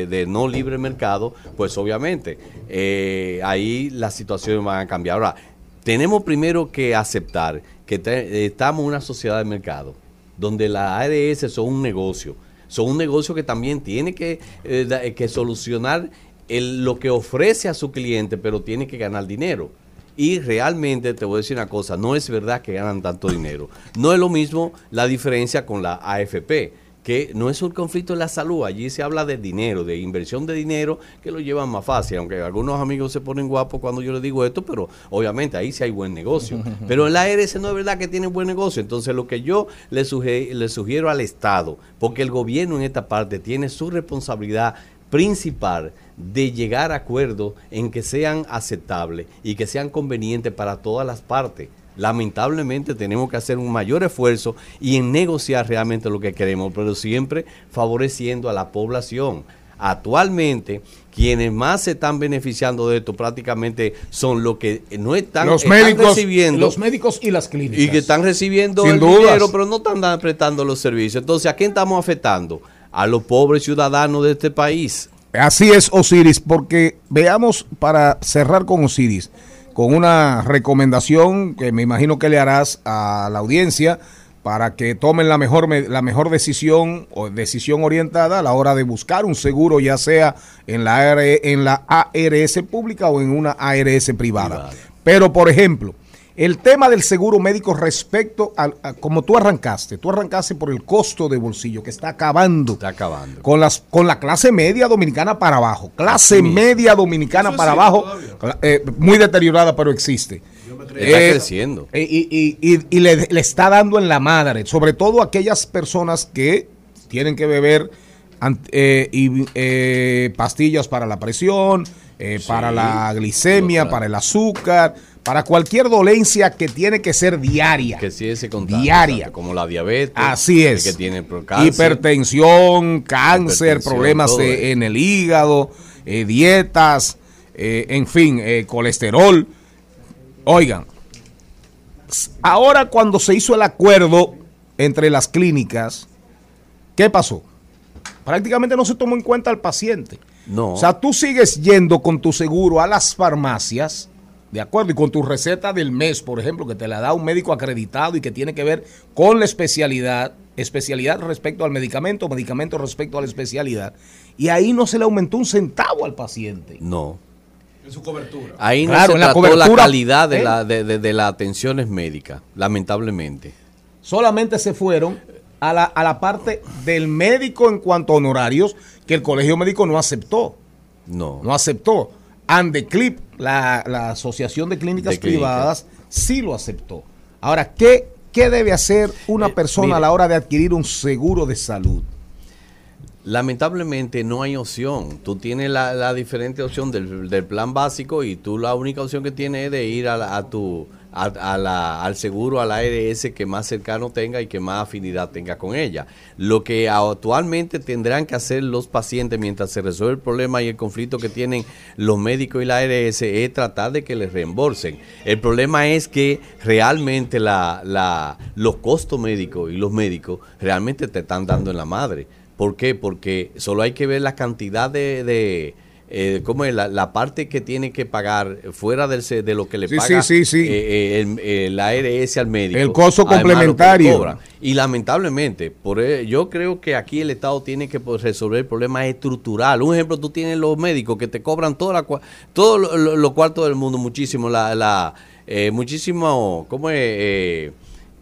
de, no libre mercado, pues obviamente eh, ahí las situaciones van a cambiar. Ahora, tenemos primero que aceptar que estamos en una sociedad de mercado, donde las ARS son un negocio. son un negocio que también tiene que, eh, que solucionar el- lo que ofrece a su cliente, pero tiene que ganar dinero. Y realmente te voy a decir una cosa, no es verdad que ganan tanto dinero. No es lo mismo la diferencia con la AFP, que no es un conflicto en la salud, allí se habla de dinero, de inversión de dinero, que lo llevan más fácil, aunque algunos amigos se ponen guapos cuando yo les digo esto, pero obviamente ahí sí hay buen negocio. Pero en la ARS no es verdad que tiene buen negocio, entonces lo que yo le, le sugiero al Estado, porque el gobierno en esta parte tiene su responsabilidad principal de llegar a acuerdos en que sean aceptables y que sean convenientes para todas las partes. Lamentablemente tenemos que hacer un mayor esfuerzo y en negociar realmente lo que queremos, pero siempre favoreciendo a la población. Actualmente, quienes más se están beneficiando de esto prácticamente son los que no están, los están médicos, recibiendo los médicos y las clínicas. y que están recibiendo Sin el dudas. dinero, pero no están prestando los servicios. Entonces, ¿a quién estamos afectando? A los pobres ciudadanos de este país. Así es, Osiris, porque veamos para cerrar con Osiris, con una recomendación que me imagino que le harás a la audiencia para que tomen la mejor, me- la mejor decisión o decisión orientada a la hora de buscar un seguro, ya sea en la, AR en la ARS pública o en una ARS privada. Pero, por ejemplo, el tema del seguro médico respecto al, a, como tú arrancaste, tú arrancaste por el costo de bolsillo que está acabando Está acabando. con las con la clase media dominicana para abajo. Clase media dominicana para abajo, eh, muy deteriorada, pero existe. Está Eh, creciendo. eh, Y, y- y- y le, le está dando en la madre, sobre todo aquellas personas que tienen que beber eh, y, eh, pastillas para la presión, eh, para la glicemia, para el azúcar, para cualquier dolencia que tiene que ser diaria. Que sí ese contacto. Diaria. exacto, Como la diabetes. Así es. Que tiene pro- cáncer. Hipertensión, cáncer, Hipertensión, problemas en el hígado, eh, dietas, eh, en fin, eh, colesterol. Oigan, ahora cuando se hizo el acuerdo entre las clínicas, ¿qué pasó? Prácticamente no se tomó en cuenta al paciente. No. O sea, tú sigues yendo con tu seguro a las farmacias, ¿de acuerdo? Y con tu receta del mes, por ejemplo, que te la da un médico acreditado y que tiene que ver con la especialidad, especialidad respecto al medicamento, medicamento respecto a la especialidad. Y ahí no se le aumentó un centavo al paciente. No. En su cobertura. Ahí no Claro, se en la trató la, cobertura, calidad de, ¿eh? la, de, de- de las atenciones médicas, lamentablemente. Solamente se fueron a la, a la parte del médico en cuanto a honorarios que el colegio médico no aceptó. No. no aceptó. Andeclip, la, la Asociación de Clínicas De. Privadas, sí lo aceptó. Ahora, ¿qué, qué debe hacer una Eh, persona mire. a la hora de adquirir un seguro de salud? Lamentablemente no hay opción. Tú tienes la, la diferente opción del, del plan básico y tú la única opción que tienes es de ir a, a tu a, la- al seguro, al ARS que más cercano tenga y que más afinidad tenga con ella. Lo que actualmente tendrán que hacer los pacientes mientras se resuelve el problema y el conflicto que tienen los médicos y la ARS es tratar de que les reembolsen. El problema es que realmente los costos médicos y los médicos realmente te están dando en la madre. ¿Por qué? Porque solo hay que ver la cantidad de, de eh, ¿cómo es? La, la parte que tiene que pagar fuera del, de lo que le Sí, paga sí, sí, sí. eh, eh, el, el ARS al médico. El costo complementario. Y lamentablemente, por e- yo creo que aquí el Estado tiene que pues, resolver el problema estructural. Un ejemplo, tú tienes los médicos que te cobran toda la, cua- todo lo, lo- lo cuarto del mundo, muchísimo, la, la eh, muchísimo, ¿cómo es?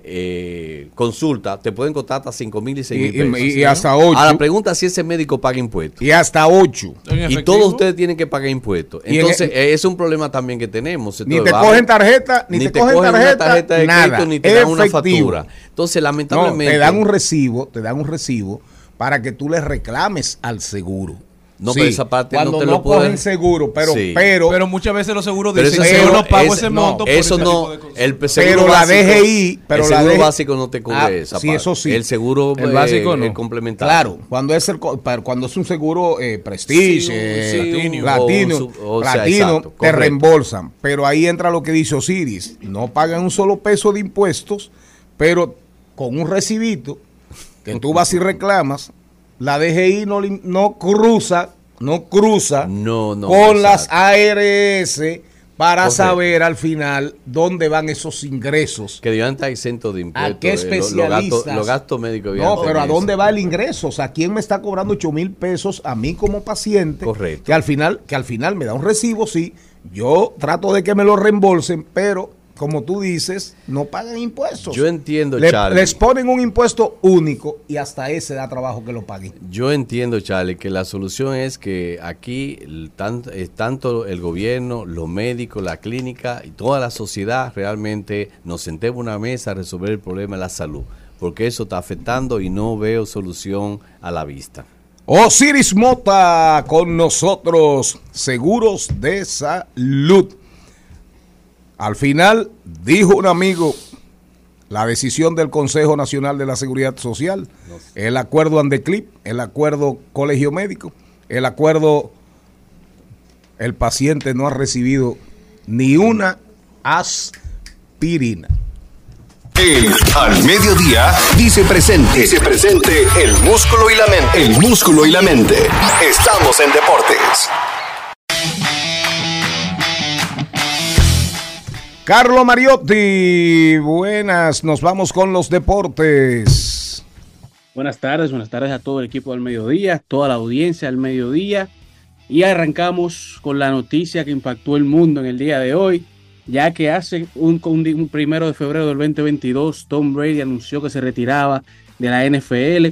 Eh, consulta, te pueden costar hasta 5 mil y 6 mil Y- y- pesos. y hasta ocho. Ahora, pregunta si ese médico paga impuestos. Y hasta ocho. Y todos ustedes tienen que pagar impuestos. En Entonces, el- eh, es un problema también que tenemos. Ni Entonces, te vamos- cogen tarjeta, ni, te, cogen una tarjeta, de nada. crédito, ni te dan una Efectivo. factura. Entonces, No, lamentablemente. te dan un recibo, te dan un recibo para que tú le reclames al seguro. No, pero esa parte no cuando te no lo pueden- seguro, pero, Sí. pero, Pero muchas veces los seguros Pero dicen ese que yo seguro- no pago ese- ese no, monto por eso ese no, tipo de cosas. el seguro pero la básico- DGI, pero el la seguro DGI básico no te cubre Ah, esa sí, parte. eso sí. El seguro El eh, básico no. eh, complementario. Claro, cuando es el cuando es un seguro eh, Prestige, Sí, eh, sí, Latino, o Latino, su- o sea, Latino, exacto, te correcto. reembolsan. Pero ahí entra lo que dice Osiris, no pagan un solo peso de impuestos, pero con un recibito que tú vas y reclamas, la DGI no, cruza, no cruza No, no, con exacto. las ARS para Correcto. saber al final dónde van esos ingresos. Que Dios está exento de impuestos. ¿A qué eh, lo- Los gastos, especialistas? los gastos médicos. No, pero ¿a dónde va el ingreso? O sea, ¿quién me está cobrando 8 mil pesos a mí como paciente? Correcto. Que al final, que al final me da un recibo, sí. Yo trato de que me lo reembolsen, pero como tú dices, no pagan impuestos. Yo entiendo, Le- Charlie. les ponen un impuesto único y hasta ese da trabajo que lo paguen. Yo entiendo, Charlie, que la solución es que aquí el tan- eh, tanto el gobierno, los médicos, la clínica y toda la sociedad realmente nos sentemos en una mesa a resolver el problema de la salud, porque eso está afectando y no veo solución a la vista. Osiris Mota con nosotros, seguros de salud. Al final, dijo un amigo, la decisión del Consejo Nacional de la Seguridad Social, el acuerdo Andeclip, el acuerdo Colegio Médico, el acuerdo, el paciente no ha recibido ni una aspirina. El Al Mediodía dice presente. Dice presente el músculo y la mente. El músculo y la mente. Estamos en deportes. Carlo Mariotti, buenas, nos vamos con los deportes. Buenas tardes, buenas tardes a todo el equipo del mediodía, toda la audiencia del mediodía. Y arrancamos con la noticia que impactó el mundo en el día de hoy, ya que hace un, un primero de febrero del 2022, Tom Brady anunció que se retiraba de la NFL.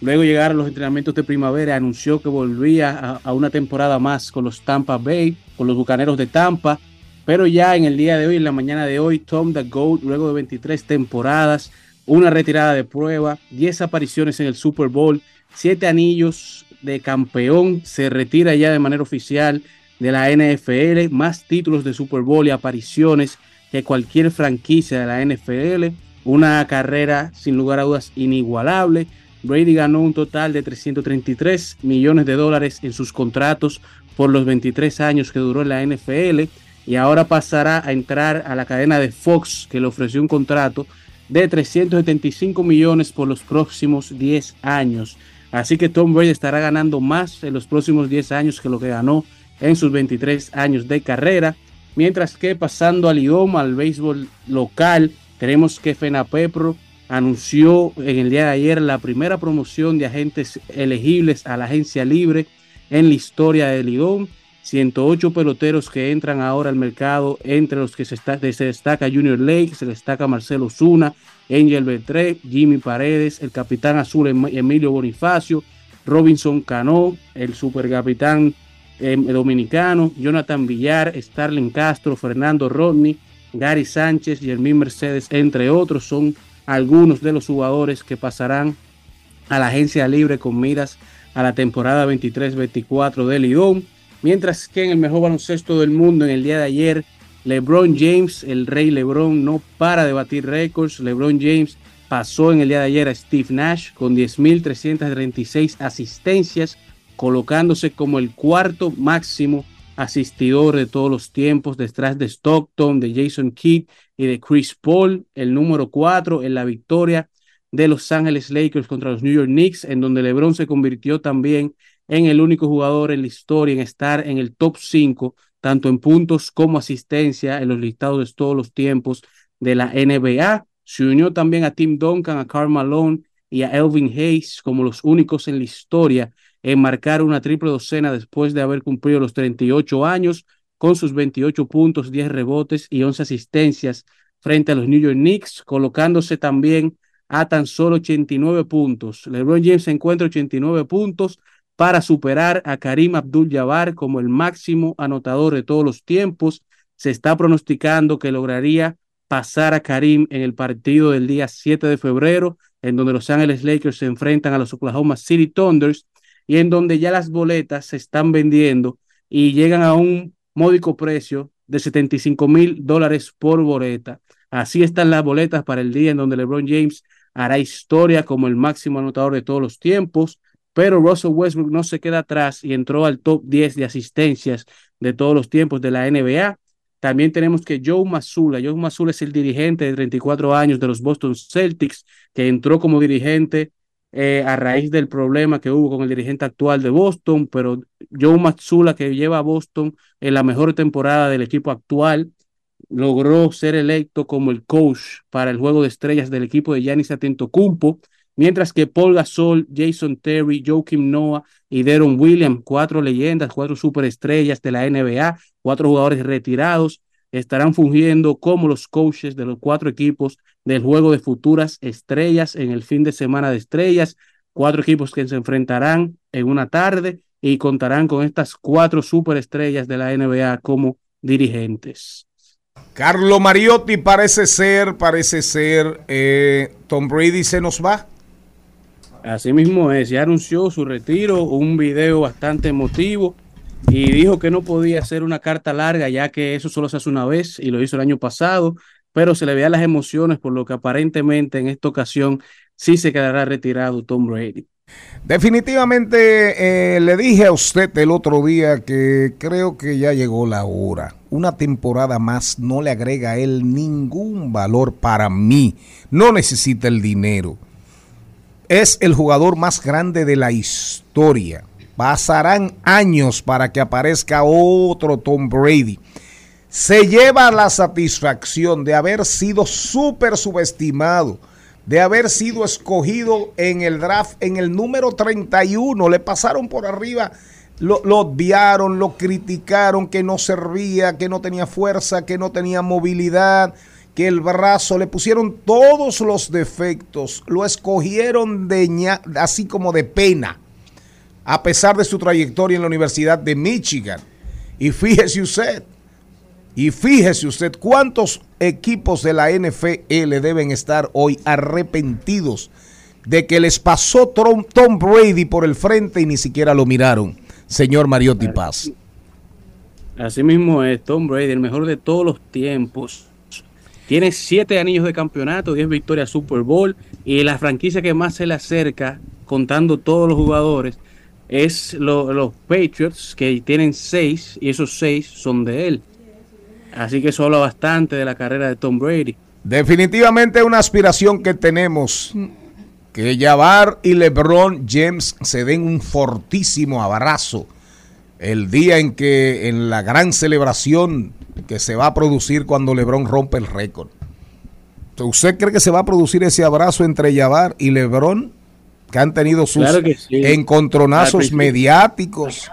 Luego llegaron los entrenamientos de primavera, anunció que volvía a, a una temporada más con los Tampa Bay, con los Bucaneros de Tampa. Pero ya en el día de hoy, en la mañana de hoy, Tom the Goat, luego de 23 temporadas, una retirada de prueba, 10 apariciones en el Super Bowl, 7 anillos de campeón, se retira ya de manera oficial de la NFL, más títulos de Super Bowl y apariciones que cualquier franquicia de la NFL, una carrera sin lugar a dudas inigualable. Brady ganó un total de 333 millones de dólares en sus contratos por los 23 años que duró en la NFL y ahora pasará a entrar a la cadena de Fox que le ofreció un contrato de 375 millones por los próximos 10 años. Así que Tom Brady estará ganando más en los próximos 10 años que lo que ganó en sus 23 años de carrera. Mientras que pasando al idioma, al béisbol local, tenemos que FENAPEPRO anunció en el día de ayer la primera promoción de agentes elegibles a la agencia libre en la historia del Lidón. 108 peloteros que entran ahora al mercado, entre los que se, destaca Junior Lake, se destaca Marcelo Zuna, Angel Beltré, Jimmy Paredes, el capitán azul Em- Emilio Bonifacio, Robinson Cano, el supercapitán eh, dominicano, Jonathan Villar, Starling Castro, Fernando Rodney, Gary Sánchez, Jermín Mercedes, entre otros, son algunos de los jugadores que pasarán a la agencia libre con miras a la temporada 23-24 de Lidón. Mientras que en el mejor baloncesto del mundo en el día de ayer, LeBron James, el rey LeBron, no para de batir récords. LeBron James pasó en el día de ayer a Steve Nash con 10.336 asistencias, colocándose como el cuarto máximo asistidor de todos los tiempos, detrás de Stockton, de Jason Kidd y de Chris Paul, el número cuatro en la victoria de Los Ángeles Lakers contra los New York Knicks, en donde LeBron se convirtió también en el único jugador en la historia en estar en el top 5, tanto en puntos como asistencia en los listados de todos los tiempos de la NBA. Se unió también a Tim Duncan, a Karl Malone y a Elvin Hayes como los únicos en la historia en marcar una triple docena después de haber cumplido los 38 años con sus 28 puntos, 10 rebotes y 11 asistencias frente a los New York Knicks, colocándose también a tan solo 89 puntos. LeBron James encuentra 89 puntos para superar a Karim Abdul-Jabbar como el máximo anotador de todos los tiempos. Se está pronosticando que lograría pasar a Karim en el partido del día 7 de febrero, en donde Los Ángeles Lakers se enfrentan a los Oklahoma City Thunders y en donde ya las boletas se están vendiendo y llegan a un módico precio de 75 mil dólares por boleta. Así están las boletas para el día en donde LeBron James hará historia como el máximo anotador de todos los tiempos, pero Russell Westbrook no se queda atrás y entró al top 10 de asistencias de todos los tiempos de la NBA. También tenemos que Joe Mazzulla, Joe Mazzulla es el dirigente de 34 años de los Boston Celtics, que entró como dirigente eh, a raíz del problema que hubo con el dirigente actual de Boston, pero Joe Matsula, que lleva a Boston en la mejor temporada del equipo actual, logró ser electo como el coach para el juego de estrellas del equipo de Giannis Antetokounmpo, mientras que Paul Gasol, Jason Terry, Joakim Noah y Deron Williams, cuatro leyendas, cuatro superestrellas de la NBA, cuatro jugadores retirados, estarán fungiendo como los coaches de los cuatro equipos del juego de futuras estrellas en el fin de semana de estrellas, cuatro equipos que se enfrentarán en una tarde y contarán con estas cuatro superestrellas de la NBA como dirigentes. Carlo Mariotti parece ser, parece ser, eh, Tom Brady se nos va. Así mismo es, ya anunció su retiro, un video bastante emotivo y dijo que no podía hacer una carta larga ya que eso solo se hace una vez y lo hizo el año pasado, pero se le veían las emociones por lo que aparentemente en esta ocasión sí se quedará retirado Tom Brady. Definitivamente eh, le dije a usted el otro día que creo que ya llegó la hora. Una temporada más no le agrega a él ningún valor para mí. No necesita el dinero. Es el jugador más grande de la historia. Pasarán años para que aparezca otro Tom Brady. Se lleva la satisfacción de haber sido súper subestimado de haber sido escogido en el draft en el número 31. Le pasaron por arriba, lo, lo lo criticaron, que no servía, que no tenía fuerza, que no tenía movilidad, que el brazo, le pusieron todos los defectos, lo escogieron de así como de pena, a pesar de su trayectoria en la Universidad de Michigan. Y fíjese usted, y fíjese usted cuántos equipos de la NFL deben estar hoy arrepentidos de que les pasó Tom, Tom Brady por el frente y ni siquiera lo miraron. Señor Mariotti Paz. Así mismo es Tom Brady, el mejor de todos los tiempos. Tiene siete anillos de campeonato, 10 victorias Super Bowl y la franquicia que más se le acerca, contando todos los jugadores, es lo- los Patriots, que tienen seis y esos seis son de él. Así que eso habla bastante de la carrera de Tom Brady. Definitivamente una aspiración que tenemos. Que Jabbar y LeBron James se den un fortísimo abrazo el día en que en la gran celebración que se va a producir cuando LeBron rompe el récord. ¿Usted cree que se va a producir ese abrazo entre Jabbar y LeBron? Que han tenido sus Claro sí. Al encontronazos principio. mediáticos.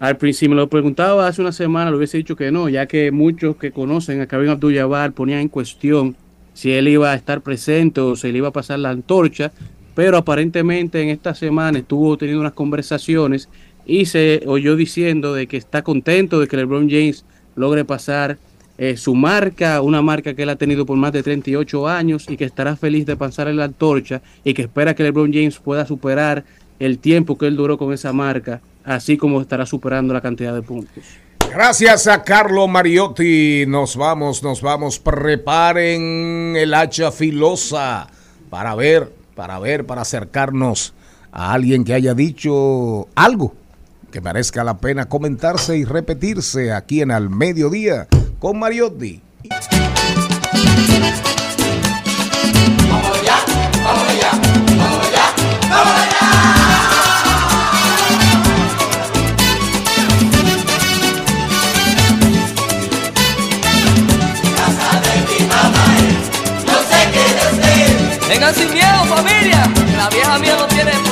Al principio me lo preguntaba hace una semana, le hubiese dicho que no, ya que muchos que conocen a Karim Abdul-Jabbar ponían en cuestión si él iba a estar presente o se le iba a pasar la antorcha, pero aparentemente en esta semana estuvo teniendo unas conversaciones y se oyó diciendo de que está contento de que LeBron James logre pasar eh, su marca, una marca que él ha tenido por más de 38 años y que estará feliz de pasar la antorcha y que espera que LeBron James pueda superar el tiempo que él duró con esa marca, así como estará superando la cantidad de puntos. Gracias a Carlo Mariotti. Nos vamos, nos vamos. Preparen el hacha filosa para ver, para ver, para acercarnos a alguien que haya dicho algo que merezca la pena comentarse y repetirse aquí en Al Mediodía con Mariotti. Vengan sin miedo, familia. La vieja mía no tiene.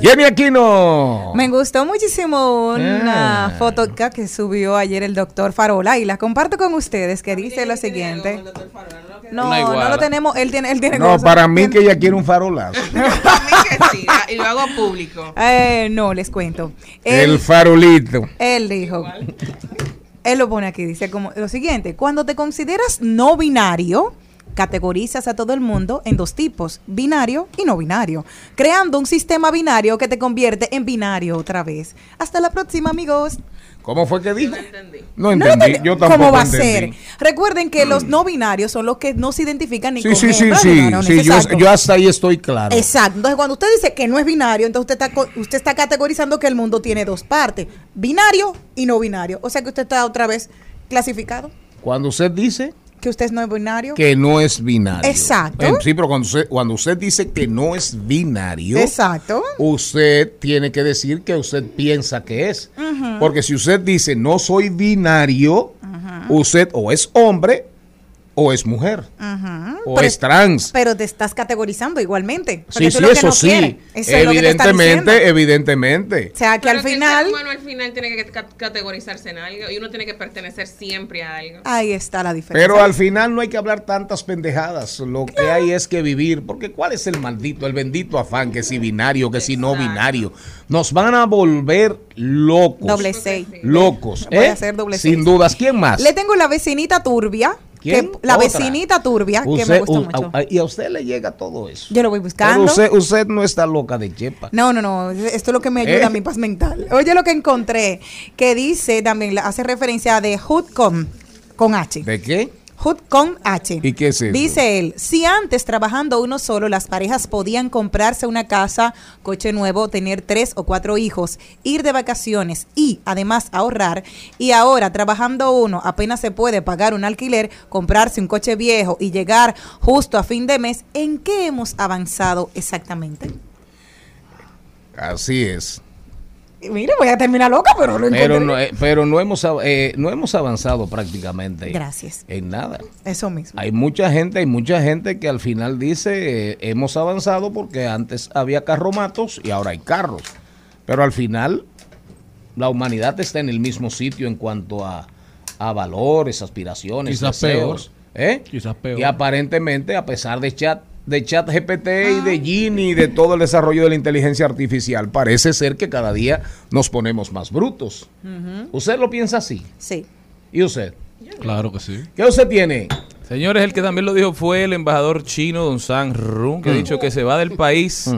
Jenny Aquino. Me gustó muchísimo una Ah. foto que- que subió ayer el doctor Farola y la comparto con ustedes que dice lo siguiente. No, no lo tenemos, él tiene, él tiene No, cosas. para mí que ella quiere un farolazo. y lo hago público. Eh, no, les cuento. El farolito. él dijo, él lo pone aquí, dice como lo siguiente, cuando te consideras no binario, categorizas a todo el mundo en dos tipos, binario y no binario, creando un sistema binario que te convierte en binario otra vez. Hasta la próxima, amigos. ¿Cómo fue que dijo? No entendí. No entendí, yo tampoco ¿Cómo va a entendí. ser? Recuerden que los no binarios son los que no se identifican ni Sí, con sí, sí, sí, sí, yo, yo hasta ahí estoy claro. Exacto. Entonces, cuando usted dice que no es binario, entonces usted está, usted está categorizando que el mundo tiene dos partes, binario y no binario. O sea que usted está otra vez clasificado, Cuando usted dice que usted no es binario. que no es binario. Exacto. Eh, sí, pero cuando usted, cuando usted dice que no es binario, Exacto. usted tiene que decir que usted piensa que es. Porque si usted dice no soy binario, usted o es hombre o es mujer o Pero- es trans. Pero te estás categorizando igualmente. Sí, eso sí, que eso no sí. Eso Evidentemente, evidentemente. O sea, que Pero al final, humano al final tiene que ca- categorizarse en algo y uno tiene que pertenecer siempre a algo. ahí está la diferencia. Pero al final no hay que hablar tantas pendejadas. Lo que hay es que vivir. Porque ¿cuál es el maldito, el bendito afán? Que si binario, que si no binario. Nos van a volver locos. Doble seis. Locos. Voy a ¿eh? hacer doble Sin seis. dudas. ¿Quién más? Le tengo la vecinita turbia. La Otra. vecinita turbia, que me gusta u- mucho. a- y a usted le llega todo eso. Yo lo voy Pero buscando. usted, usted no está loca de chepa. No, no, no. Esto es lo que me ayuda ¿Eh? a mi paz mental. Oye, lo que encontré, que dice también, hace referencia de Hoodcom con H. ¿De qué? Hood con H. ¿Y qué es eso? Dice él, si antes trabajando uno solo las parejas podían comprarse una casa, coche nuevo, tener tres o cuatro hijos, ir de vacaciones y además ahorrar, y ahora trabajando uno apenas se puede pagar un alquiler, comprarse un coche viejo y llegar justo a fin de mes, ¿en qué hemos avanzado exactamente? Así es. Y Mire, voy a terminar loca, pero lo Pero encontré. no, eh, pero no hemos eh, no hemos avanzado prácticamente Gracias. en nada. Eso mismo. Hay mucha gente, hay mucha gente que al final dice eh, hemos avanzado porque antes había carromatos y ahora hay carros. Pero al final la humanidad está en el mismo sitio en cuanto a, a valores, aspiraciones, Quizás deseos. ¿Eh? Quizás peor. Y aparentemente, a pesar de chat, de chat GPT y de Gini y de todo el desarrollo de la inteligencia artificial, parece ser que cada día nos ponemos más brutos. ¿Usted lo piensa así? Sí. ¿Y usted? Claro que sí. ¿Qué usted tiene? Señores, el que también lo dijo fue el embajador chino, don San Run, que ha Mm. dicho que se va del país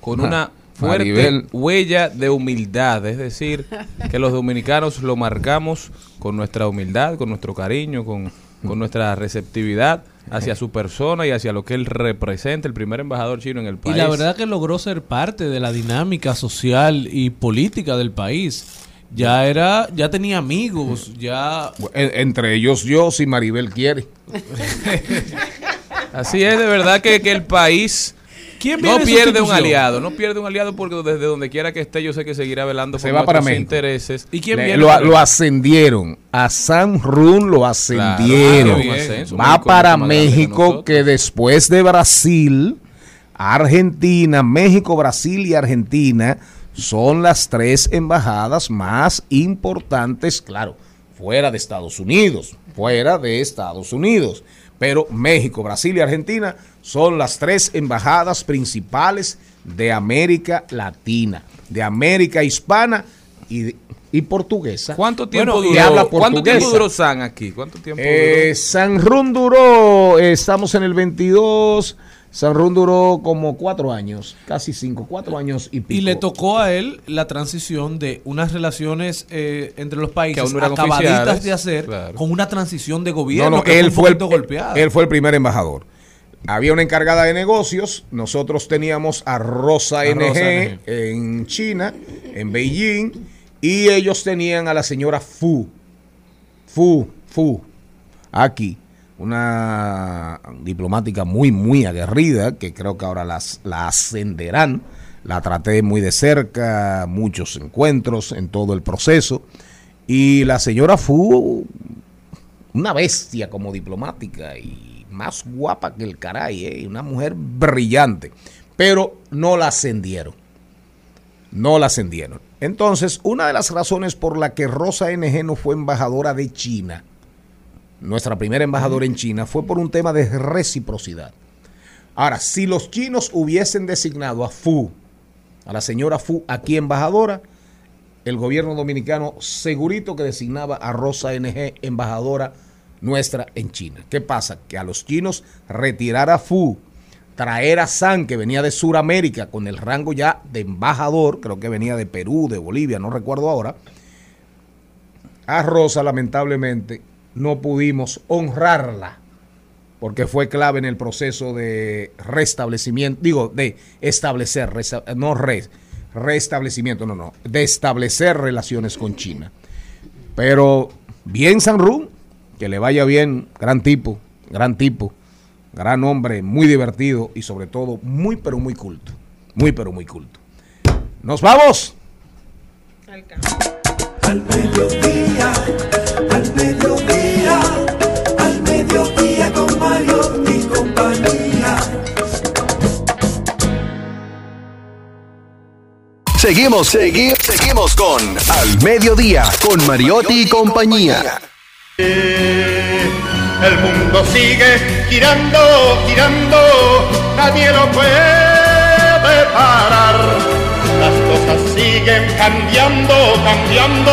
con Ah, una fuerte Maribel. huella de humildad. Es decir, que los dominicanos lo marcamos con nuestra humildad, con nuestro cariño, con, con nuestra receptividad hacia su persona y hacia lo que él representa, el primer embajador chino en el Y país. la verdad que logró ser parte de la dinámica social y política del país. Ya era, ya tenía amigos, ya En- entre ellos yo, si Maribel quiere. Así es, de verdad que, que el país ¿Quién no pierde un aliado, no pierde un aliado porque desde donde quiera que esté yo sé que seguirá velando Se por va para México. intereses. ¿Y quién Le- viene? lo, ascendieron. A Sam Run lo ascendieron. Claro, un ascenso, Va México para México, que después de Brasil, Argentina, México, Brasil y Argentina son las tres embajadas más importantes, claro, fuera de Estados Unidos, fuera de Estados Unidos. Pero México, Brasil y Argentina son las tres embajadas principales de América Latina, de América Hispana y, y portuguesa. ¿Cuánto tiempo, Bueno, duró, habla ¿cuánto tiempo duró San aquí? ¿Cuánto tiempo Eh, San Run duró, eh, estamos en el 22, San Run duró como cuatro años, casi cinco, cuatro años y pico. Y le tocó a él la transición de unas relaciones eh, entre los países no acabaditas de hacer claro. con una transición de No, gobierno no, que él fue fue, un poquito el, golpeada. él fue el primer embajador. Había una encargada de negocios, nosotros teníamos a Rosa, A NG, Rosa NG. en China, en Beijing, y ellos tenían a la señora Fu, Fu, Fu, aquí, una diplomática muy, muy aguerrida, que creo que ahora las, la ascenderán. La traté muy de cerca, muchos encuentros en todo el proceso. Y la señora Fu, una bestia como diplomática y más guapa que el caray, ¿eh? una mujer brillante, pero no la ascendieron. No la ascendieron. Entonces, una de las razones por la que Rosa NG no fue embajadora de China, nuestra primera embajadora en China, fue por un tema de reciprocidad. Ahora, si los chinos hubiesen designado a Fu, a la señora Fu aquí embajadora, el gobierno dominicano segurito que designaba a Rosa NG embajadora nuestra en China. ¿Qué pasa? Que a los chinos retirar a Fu, traer a San, que venía de Sudamérica con el rango ya de embajador, creo que venía de Perú, de Bolivia, no recuerdo ahora, a Rosa, lamentablemente, no pudimos honrarla porque fue clave en el proceso de restablecimiento, digo, de establecer, no re, restablecimiento, no, no, de establecer relaciones con China. Pero bien Sanru, que le vaya bien, gran tipo, gran tipo, gran hombre, muy divertido y sobre todo muy pero muy culto, muy pero muy culto. Nos vamos. Al mediodía, al mediodía, al mediodía con Mario y compañía. Seguimos, seguimos, seguimos con Al Mediodía, con Mariotti y compañía. El mundo sigue girando, girando, nadie lo puede parar. Las cosas siguen cambiando, cambiando,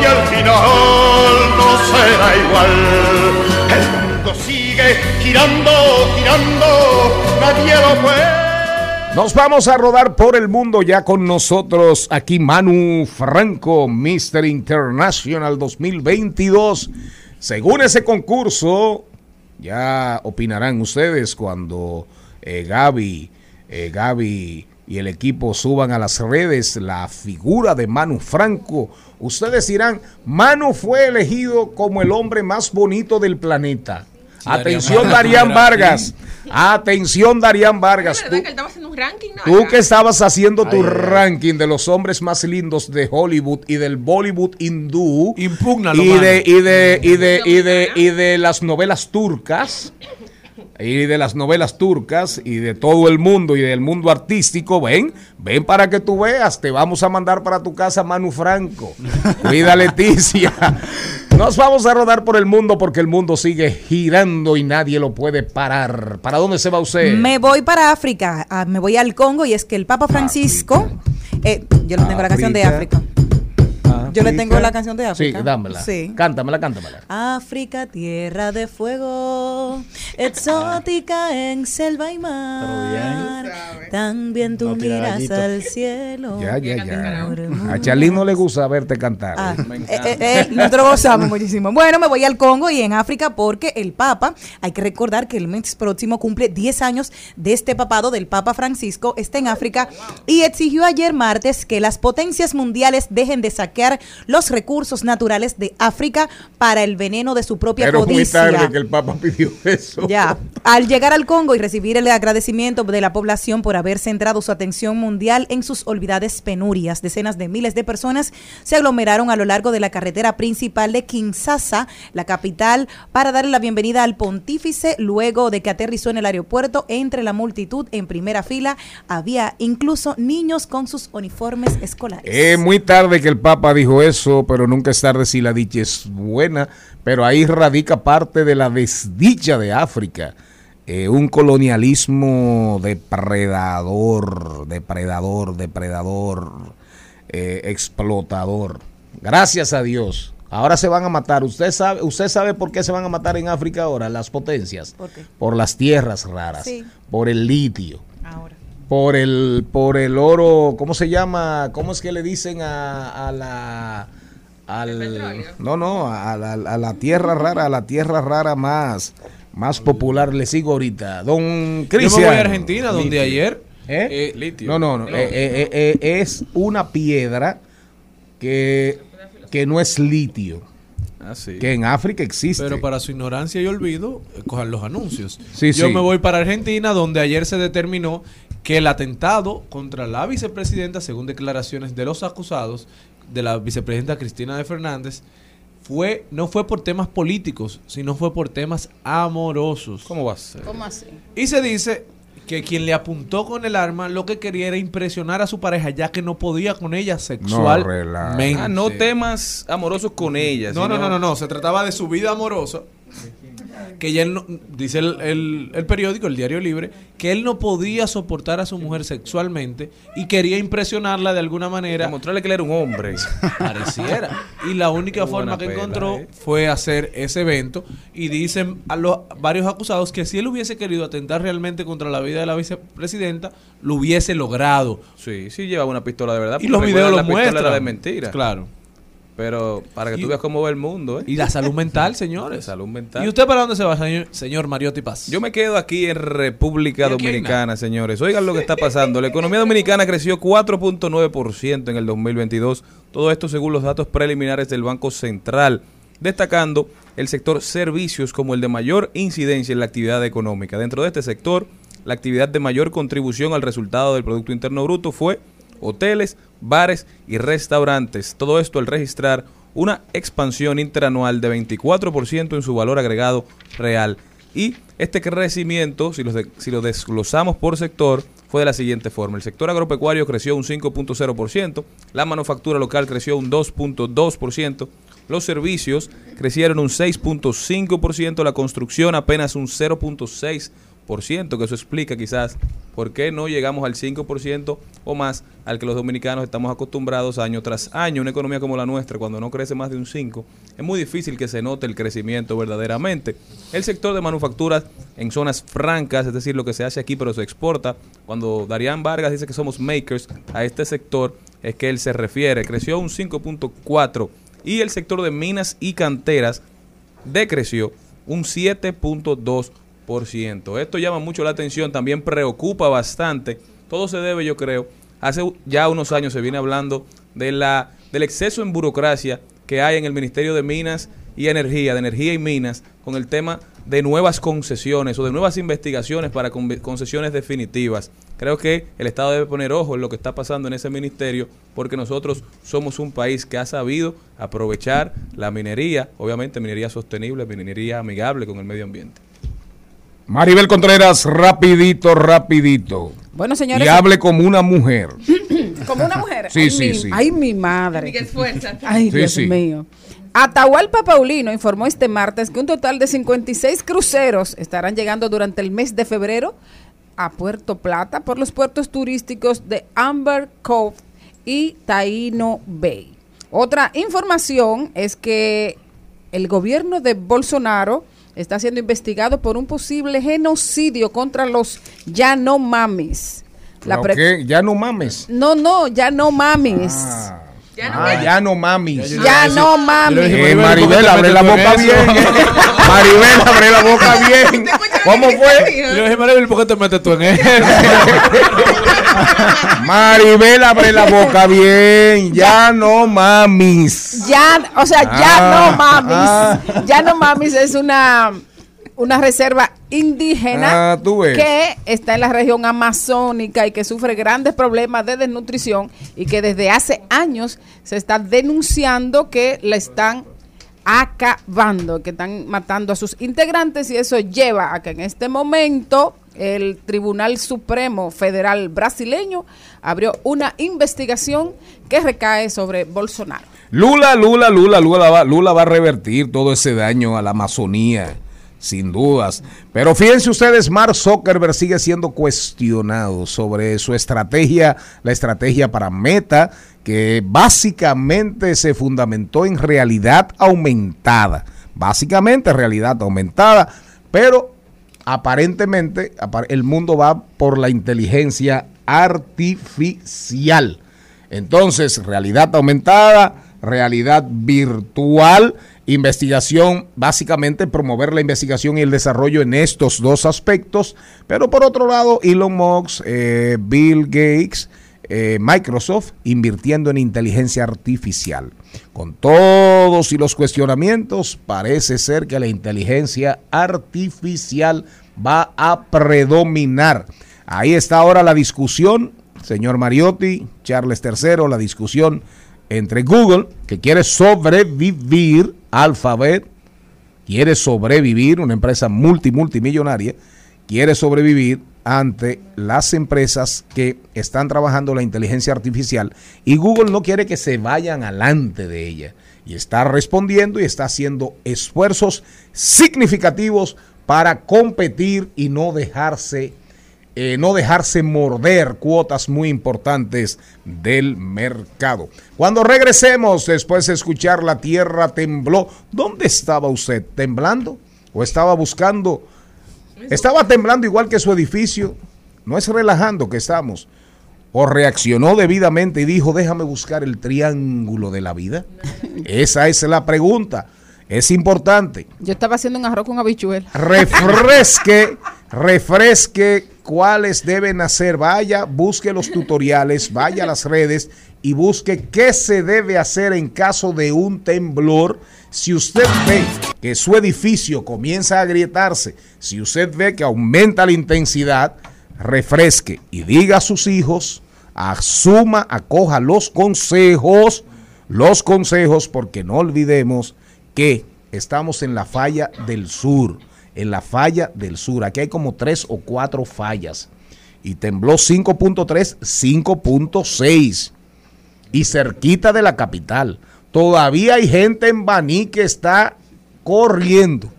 y al final no será igual. El mundo sigue girando, girando, nadie lo puede. Nos vamos a rodar por el mundo ya con nosotros aquí Manu Franco, Mr. International 2022. Según ese concurso, ya opinarán ustedes cuando eh, Gaby, eh, Gaby y el equipo suban a las redes la figura de Manu Franco. Ustedes dirán, Manu fue elegido como el hombre más bonito del planeta. Atención, Darían Vargas. Atención, Darían Vargas. ¿Es Tú- que él estaba haciendo un ranking? No, Tú que estabas haciendo tu Ay, ranking de los hombres más lindos de Hollywood y del Bollywood hindú Impúgnalo, y de, y de y de y de y de las novelas turcas y de las novelas turcas y de todo el mundo y del mundo artístico, ven, ven para que tú veas, te vamos a mandar para tu casa Manu Franco. Cuida Leticia. Nos vamos a rodar por el mundo porque el mundo sigue girando y nadie lo puede parar. ¿Para dónde se va usted? Me voy para África, ah, me voy al Congo y es que el Papa Francisco, eh, yo le tengo la canción de África. África. Yo le tengo la canción de África. Sí, dámela. Sí. Cántamela, cántamela. África, tierra de fuego, exótica en selva y mar. También tú No miras al cielo. Ya, ya, ya. A Charlín no le gusta verte cantar. Ah, eh, eh, eh, nosotros gozamos muchísimo. Bueno, me voy al Congo y en África porque el Papa, hay que recordar que el mes próximo cumple 10 años de este papado del Papa Francisco, está en África y exigió ayer martes que las potencias mundiales dejen de saquear los recursos naturales de África para el veneno de su propia Pero muy codicia. tarde que el Papa pidió eso. Ya, al llegar al Congo y recibir el agradecimiento de la población por haber centrado su atención mundial en sus olvidadas penurias, decenas de miles de personas se aglomeraron a lo largo de la carretera principal de Kinshasa, la capital, para darle la bienvenida al pontífice luego de que aterrizó en el aeropuerto. Entre la multitud en primera fila había incluso niños con sus uniformes escolares. Es muy tarde que el Papa dijo eso, pero nunca es tarde si la dicha es buena. Pero ahí radica parte de la desdicha de África. Eh, un colonialismo depredador, depredador, depredador, eh, explotador. Gracias a Dios. Ahora se van a matar. ¿Usted sabe, ¿Usted sabe por qué se van a matar en África ahora las potencias? ¿Por qué? Por las tierras raras, Sí. por el litio Ahora. Por el por el oro cómo se llama cómo es que le dicen a, a la al no no a la, a la tierra rara a la tierra rara más más popular le sigo ahorita don Yo me Cristian voy a Argentina, donde Litio. ayer. ¿Eh? eh, no no no, No. eh, eh, eh, eh, es una piedra que que no es litio Ah, sí. que en África existe Pero para su ignorancia y olvido, cojan los anuncios. Sí, Yo sí. me voy para Argentina, donde ayer se determinó que el atentado contra la vicepresidenta, según declaraciones de los acusados, de la vicepresidenta Cristina de Fernández, fue no fue por temas políticos, sino fue por temas amorosos. ¿Cómo va a ser? ¿Cómo así? Y se dice que quien le apuntó con el arma lo que quería era impresionar a su pareja, ya que no podía con ella sexualmente. Ah, no temas amorosos con ella. No, no, no, no, no, se trataba de su vida amorosa. Que ya él no- dice el, el- el periódico, el Diario Libre, que él no podía soportar a su mujer sexualmente y quería impresionarla de alguna manera. Mostrarle que él era un hombre. Pareciera. Y la única forma que encontró eh. fue hacer ese evento. Y dicen a los varios acusados que si él hubiese querido atentar realmente contra la vida de la vicepresidenta, lo hubiese logrado. Sí, sí llevaba una pistola de verdad. Y los videos lo la pistola muestran. era de mentira. Claro. Pero para que tú veas cómo va el mundo, ¿eh? Y la salud mental, señores. salud mental. ¿Y usted para dónde se va, señor, señor Mariotti Paz? Yo me quedo aquí en República ¿Y Dominicana, señores. Oigan lo que está pasando. La economía dominicana creció 4.9% en el 2022. Todo esto según los datos preliminares del Banco Central, destacando el sector servicios como el de mayor incidencia en la actividad económica. Dentro de este sector, la actividad de mayor contribución al resultado del Producto Interno Bruto fue hoteles, bares y restaurantes. Todo esto al registrar una expansión interanual de 24% en su valor agregado real. Y este crecimiento, si lo, si lo desglosamos por sector, fue de la siguiente forma. El sector agropecuario creció un 5.0%, la manufactura local creció un 2.2%, los servicios crecieron un 6.5%, la construcción apenas un 0.6%, que eso explica quizás por qué no llegamos al 5% o más al que los dominicanos estamos acostumbrados año tras año. Una economía como la nuestra, cuando no crece más de un 5, es muy difícil que se note el crecimiento verdaderamente. El sector de manufacturas en zonas francas, es decir, lo que se hace aquí pero se exporta, cuando Darían Vargas dice que somos makers, a este sector es que él se refiere, creció un 5.4 y el sector de minas y canteras decreció un 7.2%. Esto llama mucho la atención, también preocupa bastante. Todo se debe, yo creo, hace ya unos años se viene hablando de la, del exceso en burocracia que hay en el Ministerio de Minas y Energía, de Energía y Minas, con el tema de nuevas concesiones o de nuevas investigaciones para con- concesiones definitivas. Creo que el Estado debe poner ojo en lo que está pasando en ese ministerio porque nosotros somos un país que ha sabido aprovechar la minería, obviamente minería sostenible, minería amigable con el medio ambiente. Maribel Contreras, rapidito, rapidito. Bueno, señores. Y hable como una mujer. Como una mujer. Sí, ay, sí, mi, sí. Ay, mi madre. Ay, Sí, Dios sí. mío. Atahualpa Paulino informó este martes que un total de 56 cruceros estarán llegando durante el mes de febrero a Puerto Plata por los puertos turísticos de Amber Cove y Taino Bay. Otra información es que el gobierno de Bolsonaro está siendo investigado por un posible genocidio contra los Yanomamis. La pre- ¿Qué? Ya no mames. No, no, ya no mamis. Ah, ya no mamis. Ya no mames. Eh, Maribel, abre la boca bien. Maribel, abre la boca bien. ¿Cómo fue? Yo le dije, Maribel, ¿por qué te metes tú en él? Maribel, abre la boca bien. Ya no mamis. Ya, o sea, ya Ah, no mamis. Ya no mamis es una, una reserva indígena Ah, que está en la región amazónica y que sufre grandes problemas de desnutrición y que desde hace años se está denunciando que la están acabando, que están matando a sus integrantes y eso lleva a que en este momento el Tribunal Supremo Federal brasileño abrió una investigación que recae sobre Bolsonaro. Lula, Lula, Lula, Lula va, Lula va a revertir todo ese daño a la Amazonía, sin dudas. Pero fíjense ustedes, Mark Zuckerberg sigue siendo cuestionado sobre su estrategia, la estrategia para Meta, que básicamente se fundamentó en realidad aumentada. Básicamente realidad aumentada, pero aparentemente apar- el mundo va por la inteligencia artificial. Entonces, realidad aumentada, realidad virtual, investigación, básicamente promover la investigación y el desarrollo en estos dos aspectos. Pero por otro lado, Elon Musk, eh, Bill Gates, eh, Microsoft invirtiendo en inteligencia artificial. Con todos y los cuestionamientos, parece ser que la inteligencia artificial va a predominar. Ahí está ahora la discusión, señor Mariotti, Charles III, la discusión entre Google, que quiere sobrevivir, Alphabet, quiere sobrevivir, una empresa multi multimillonaria, quiere sobrevivir ante las empresas que están trabajando la inteligencia artificial y Google no quiere que se vayan alante de ella. Y está respondiendo y está haciendo esfuerzos significativos para competir y no dejarse eh, no dejarse morder cuotas muy importantes del mercado. Cuando regresemos, después de escuchar La Tierra tembló, ¿dónde estaba usted? ¿Temblando? ¿O estaba buscando? ¿Estaba temblando igual que su edificio? No es relajando que estamos. o reaccionó debidamente y dijo, déjame buscar el triángulo de la vida? Esa es la pregunta. Es importante. Yo estaba haciendo un arroz con habichuel. Refresque, refresque cuáles deben hacer. Vaya, busque los tutoriales, vaya a las redes y busque qué se debe hacer en caso de un temblor. Si usted ve que su edificio comienza a agrietarse, si usted ve que aumenta la intensidad, refresque y diga a sus hijos, asuma, acoja los consejos, los consejos, porque no olvidemos que estamos en la falla del sur, en la falla del sur. Aquí hay como tres o cuatro fallas. Y tembló 5.3, 5.6. Y cerquita de la capital. Todavía hay gente en Baní que está corriendo.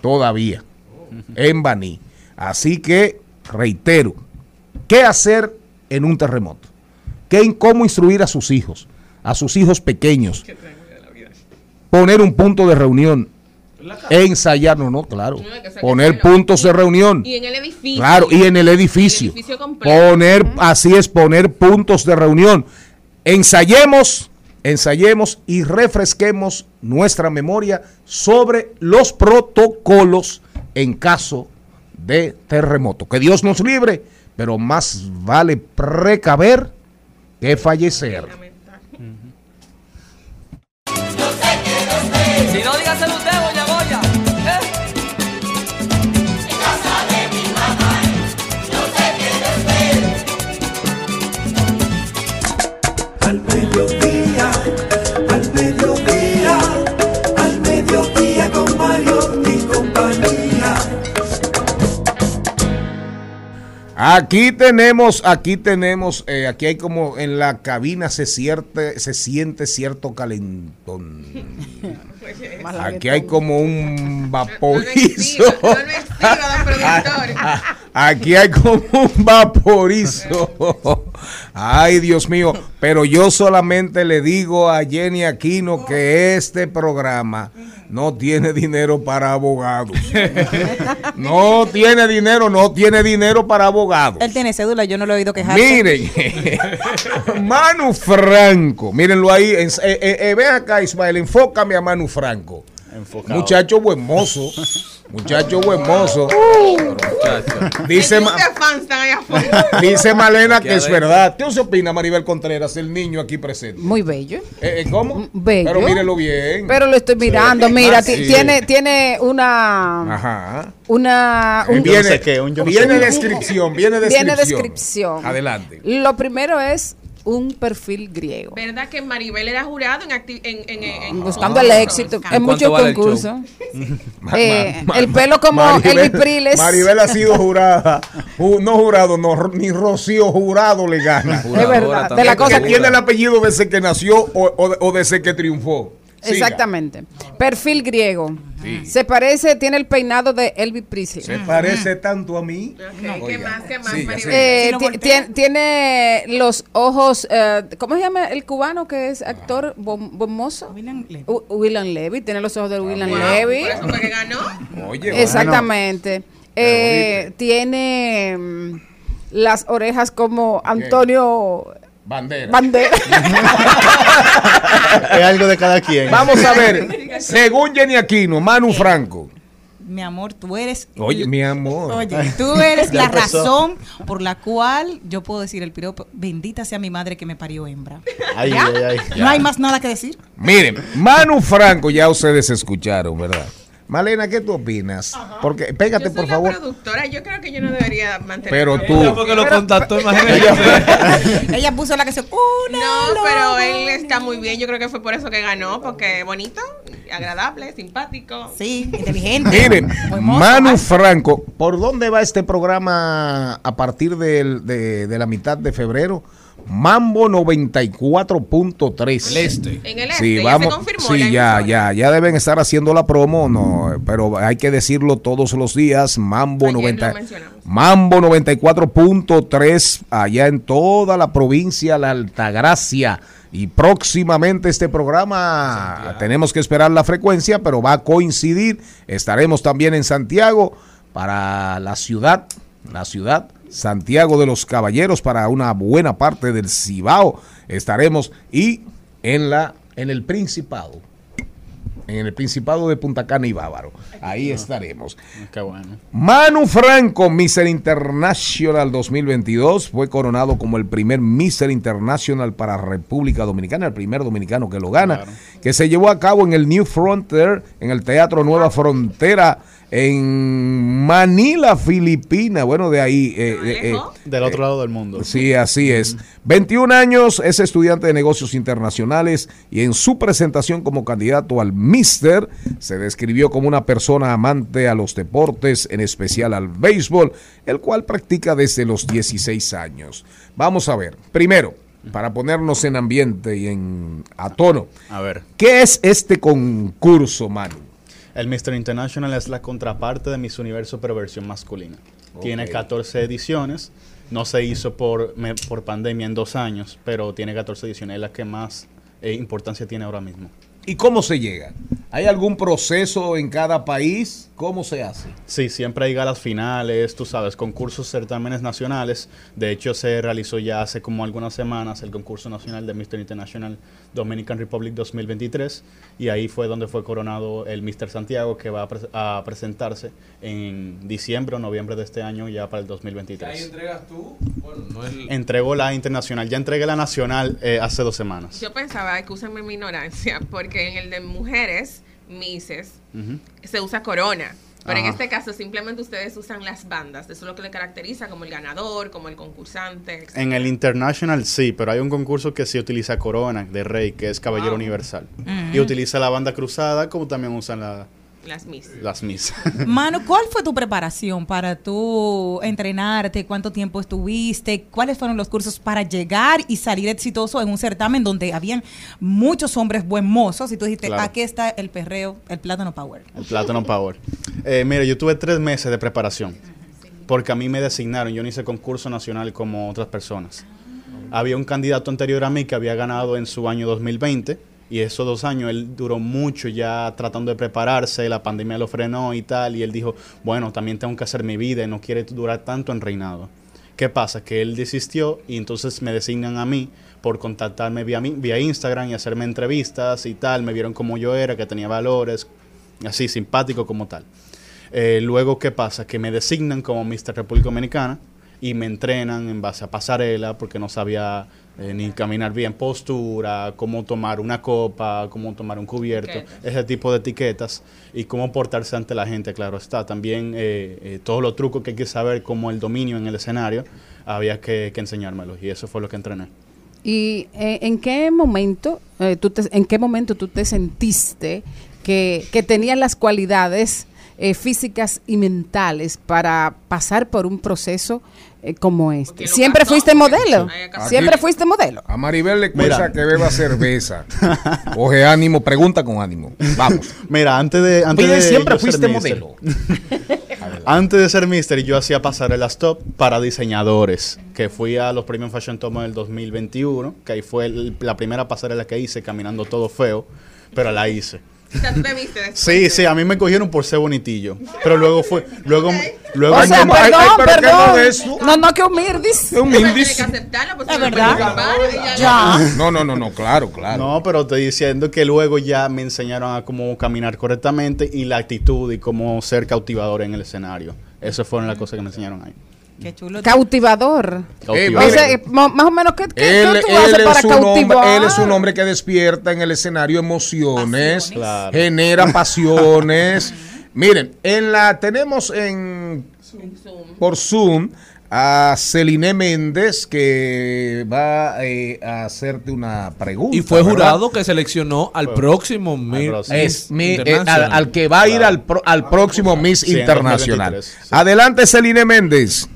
Todavía. En Baní. Así que, reitero, ¿qué hacer en un terremoto? ¿Qué, ¿Cómo instruir a sus hijos? A sus hijos pequeños poner un punto de reunión, ensayar, no, no, claro, poner puntos de reunión. Y en el edificio. Claro, y en el edificio. El edificio completo. Poner, así es, poner puntos de reunión. Ensayemos, ensayemos y refresquemos nuestra memoria sobre los protocolos en caso de terremoto. Que Dios nos libre, pero más vale precaver que fallecer. Aquí tenemos, aquí tenemos, eh, aquí hay como en la cabina se siente, se siente cierto calentón. Aquí hay como un vaporizo. Aquí hay como un vaporizo. Ay, Dios mío. Pero yo solamente le digo a Jenny Aquino que este programa no tiene dinero para abogados. No tiene dinero, no tiene dinero para abogados. Él tiene cédula, yo no lo he oído quejarse. Miren, Manu Franco, mírenlo ahí. eh, eh, eh, ven acá, Ismael, enfócame a Manu Franco. Enfocado. Muchacho buen mozo. Muchacho buen mozo. Dice, Ma- ¿Qué dice Malena que Qué es verdad. ¿Qué se opina, Maribel Contreras, el niño aquí presente? Muy bello. Eh, eh, ¿Cómo? Bello. Pero mírelo bien. Pero lo estoy mirando, mira, Ah, sí. tiene, tiene una, Ajá. una, un- viene viene descripción, viene descripción. Viene descripción. Adelante. Lo primero es un perfil griego. ¿Verdad que Maribel era jurado en, acti- en, en, en- en- Buscando el éxito en muchos concursos. Eh, el pelo como Maribel- Elvis Priles. Maribel ha sido jurada. Ju- no jurado, no, ni Rocío jurado le gana. Es verdad, de la Que cosa- tiene el apellido desde que nació o, o- o desde que triunfó. Siga. Exactamente. Perfil griego. Sí. Se parece, tiene el peinado de Elvis Presley. Se parece tanto a mí. ¿Qué más? ¿Qué más, Siga, Maribel? siga. Eh, Si tiene los ojos, eh, ¿cómo se llama el cubano que es actor bom- bomboso? William Levy. tiene los ojos de William Wow, Levy. por que ganó. Oye, Exactamente. Eh, tiene mm, las orejas como Antonio Bandera. Bandera. es algo de cada quien. Vamos a ver. Según Jenny Aquino, Manu Franco. Mi amor, tú eres. Oye, mi amor. Oye, tú eres la empezó. razón por la cual yo puedo decir el piropo. Bendita sea mi madre que me parió hembra. Ay, ¿Ya? ay, ay. No hay más nada que decir. Miren, Manu Franco, ya ustedes escucharon, ¿verdad? Malena, ¿qué tú opinas? Porque, pégate, Yo soy por la favor. productora, yo creo que yo no debería mantener. Pero tú. Ella fue que lo contactó, imagínate. Ella puso la canción. Una No, pero él está muy bien. Yo creo que fue por eso que ganó, porque bonito, agradable, simpático. Sí, inteligente. Miren, Manu. Franco, ¿por dónde va este programa a partir del- de, de la mitad de febrero? Mambo 94.3. El este. En el Sí, este, ya vamos. se confirmó Sí, la ya, ya, ya deben estar haciendo la promo, no, pero hay que decirlo todos los días. Mambo Ayer lo 90, mencionamos. Mambo 94.3 allá en toda la provincia La Altagracia. Y próximamente este programa tenemos que esperar la frecuencia, pero va a coincidir. Estaremos también en Santiago para la ciudad, la ciudad Santiago de los Caballeros para una buena parte del Cibao. Estaremos y en la en el Principado. En el Principado de Punta Cana y Bávaro. Ahí estaremos. Qué bueno. Manu Franco, Mr. International 2022, fue coronado como el primer Mr. International para República Dominicana, el primer dominicano que lo gana, que se llevó a cabo en el New Frontier, en el Teatro Nueva Frontera, en Manila, Filipina. Bueno, de ahí. eh, eh, eh, Del otro lado del mundo. Sí, así es. 21 años, es estudiante de negocios internacionales y en su presentación como candidato al Mister se describió como una persona amante a los deportes, en especial al béisbol, el cual practica desde los 16 años. Vamos a ver, primero, para ponernos en ambiente y en a tono, A ver. ¿qué es este concurso, Manu? El Mr. International es la contraparte de Miss Universo pero versión masculina. Tiene Ok. 14 ediciones. No se hizo por, me- por pandemia en dos años, pero tiene 14 ediciones. Es la que más eh, importancia tiene ahora mismo. ¿Y cómo se llega? ¿Hay algún proceso en cada país? ¿Cómo se hace? Sí, siempre hay galas finales, tú sabes, concursos, certámenes nacionales. De hecho, se realizó ya hace como algunas semanas el concurso nacional de Mr. International Dominican Republic 2023 y ahí fue donde fue coronado el Mr. Santiago que va a, pres- a presentarse en diciembre o noviembre de este año ya para el Ahí 2023. entregas tú. Bueno, no el. Entregó la internacional, ya entregué la nacional eh, hace dos semanas. Yo pensaba, excúsenme mi ignorancia, porque en el de mujeres, Mises, se usa corona. Pero en este caso simplemente ustedes usan las bandas. Eso es lo que le caracteriza como el ganador, como el concursante. etc. En el International sí, pero hay un concurso que sí utiliza corona de rey, que es Caballero Wow. Universal. Y utiliza la banda cruzada, como también usan la- Las Miss. las Miss. Manu, ¿cuál fue tu preparación para tú entrenarte? ¿Cuánto tiempo estuviste? ¿Cuáles fueron los cursos para llegar y salir exitoso en un certamen donde habían muchos hombres buen mozos? Y tú dijiste, Claro. aquí está el perreo, el plátano power. El Platinum Power. Eh, mira, yo tuve tres meses de preparación. Porque a mí me designaron, yo no hice concurso nacional como otras personas. Había un candidato anterior a mí que había ganado en su año 2020 y esos dos años él duró mucho ya tratando de prepararse, la pandemia lo frenó y tal, y él dijo, bueno, también tengo que hacer mi vida y no quiere durar tanto en reinado. ¿Qué pasa? Que él desistió y entonces me designan a mí por contactarme vía, vía Instagram y hacerme entrevistas y tal, me vieron como yo era, que tenía valores, así simpático como tal. Eh, luego, ¿qué pasa? Que me designan como Mr. República Dominicana y me entrenan en base a pasarela porque no sabía eh, ni caminar bien postura, cómo tomar una copa, cómo tomar un cubierto, Etiquetas. ese tipo de etiquetas y cómo portarse ante la gente, claro está. También eh, eh, todos los trucos que hay que saber, como el dominio en el escenario, había que, que enseñármelos y eso fue lo que entrené. ¿Y eh, en qué momento eh, tú te, en qué momento tú te sentiste que, que tenías las cualidades eh, físicas y mentales para pasar por un proceso eh, como este? ¿Siempre fuiste modelo? ¿Siempre Aquí- fuiste modelo? A Maribel le cuesta Mira. que beba cerveza. Coge ánimo, pregunta con ánimo. Vamos. Mira, antes de... Antes Oye, de siempre fuiste modelo. Antes de ser Mister, yo hacía pasarelas top para diseñadores, que fui a los premios Fashion Top del 2021, que ahí fue el- la primera pasarela que hice, caminando todo feo, pero la hice. O sea, tú te viste después Sí, sí, a mí me cogieron por ser bonitillo, pero luego fue, luego, luego O sea, ¿cómo? Ay, perdón, ay, pero ¿qué perdón. no es eso? No, no, que. Un indis. tienes que aceptarlo, pues, Es no verdad. Ya. No, no, no, no, claro, claro. No, pero estoy diciendo que luego ya me enseñaron a cómo caminar correctamente y la actitud y cómo ser cautivador en el escenario. Esas fueron las cosas que me enseñaron ahí. Qué chulo. Cautivador. Eh, O sea, más o menos, ¿qué, qué- qué él, tú haces para es un hombre, cautivar? él es un hombre que despierta en el escenario emociones, Claro. genera pasiones. Miren, en la tenemos en por Zoom a Celine Méndez que va eh, a hacerte una pregunta. Y fue ¿verdad? jurado que seleccionó al próximo Miss próximo. Es mi- eh, al, que va a ir al, pro- al próximo Miss Sí, Internacional. 2023, sí. Adelante, Celine Méndez.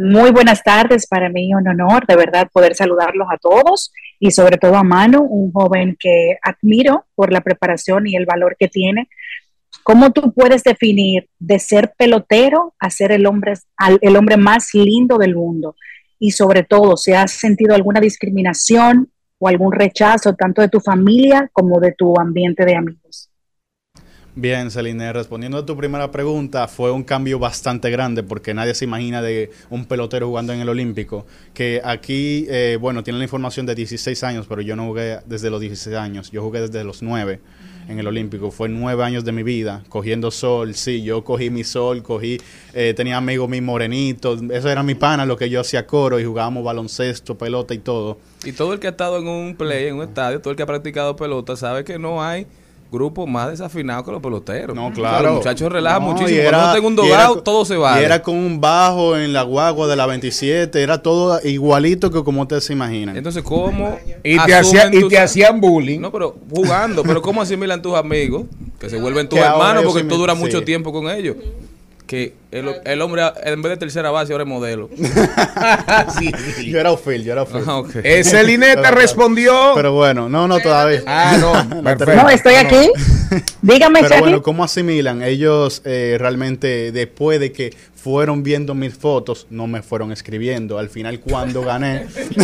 Muy buenas tardes, para mí un honor de verdad poder saludarlos a todos y sobre todo a Manu, un joven que admiro por la preparación y el valor que tiene. ¿Cómo tú puedes definir de ser pelotero a ser el hombre, el hombre más lindo del mundo? Y sobre todo, si has sentido alguna discriminación o algún rechazo tanto de tu familia como de tu ambiente de amigos. Bien, Celine, respondiendo a tu primera pregunta, fue un cambio bastante grande porque nadie se imagina de un pelotero jugando en el Olímpico. Que aquí, eh, bueno, tiene la información de 16 años, pero yo no jugué desde los 16 años, yo jugué desde los 9 en el Olímpico. Fue nueve años de mi vida cogiendo sol. Sí, yo cogí mi sol, cogí, eh, tenía amigos mis morenitos. Eso era mi pana, lo que yo hacía coro y jugábamos baloncesto, pelota y todo. Y todo el que ha estado en un play, en un estadio, todo el que ha practicado pelota, sabe que no hay grupo más desafinado que los peloteros. No, O sea, claro. Los muchachos relajan No, muchísimo. y Cuando uno tenga un era dogado, todo se va. Y era con un bajo en la guagua de la 27, era todo igualito que como ustedes se imaginan. Entonces, ¿cómo Y te, asumen hacía- y tus- te hacían bullying. No, pero jugando. pero ¿cómo asimilan tus amigos? Que se vuelven tus Que hermanos porque tú duras sí. mucho tiempo con ellos. Que el, el hombre, en vez de tercera base, ahora es modelo. Yo era Phil, yo era Phil. Ah. Ese Linete Pero- respondió. Pero bueno, no, no todavía. Ah, no, perfecto. No, estoy aquí. Dígame, Pero bueno, ¿cómo asimilan? Ellos eh, realmente, después de que fueron viendo mis fotos, no me fueron escribiendo. Al final, cuando gané,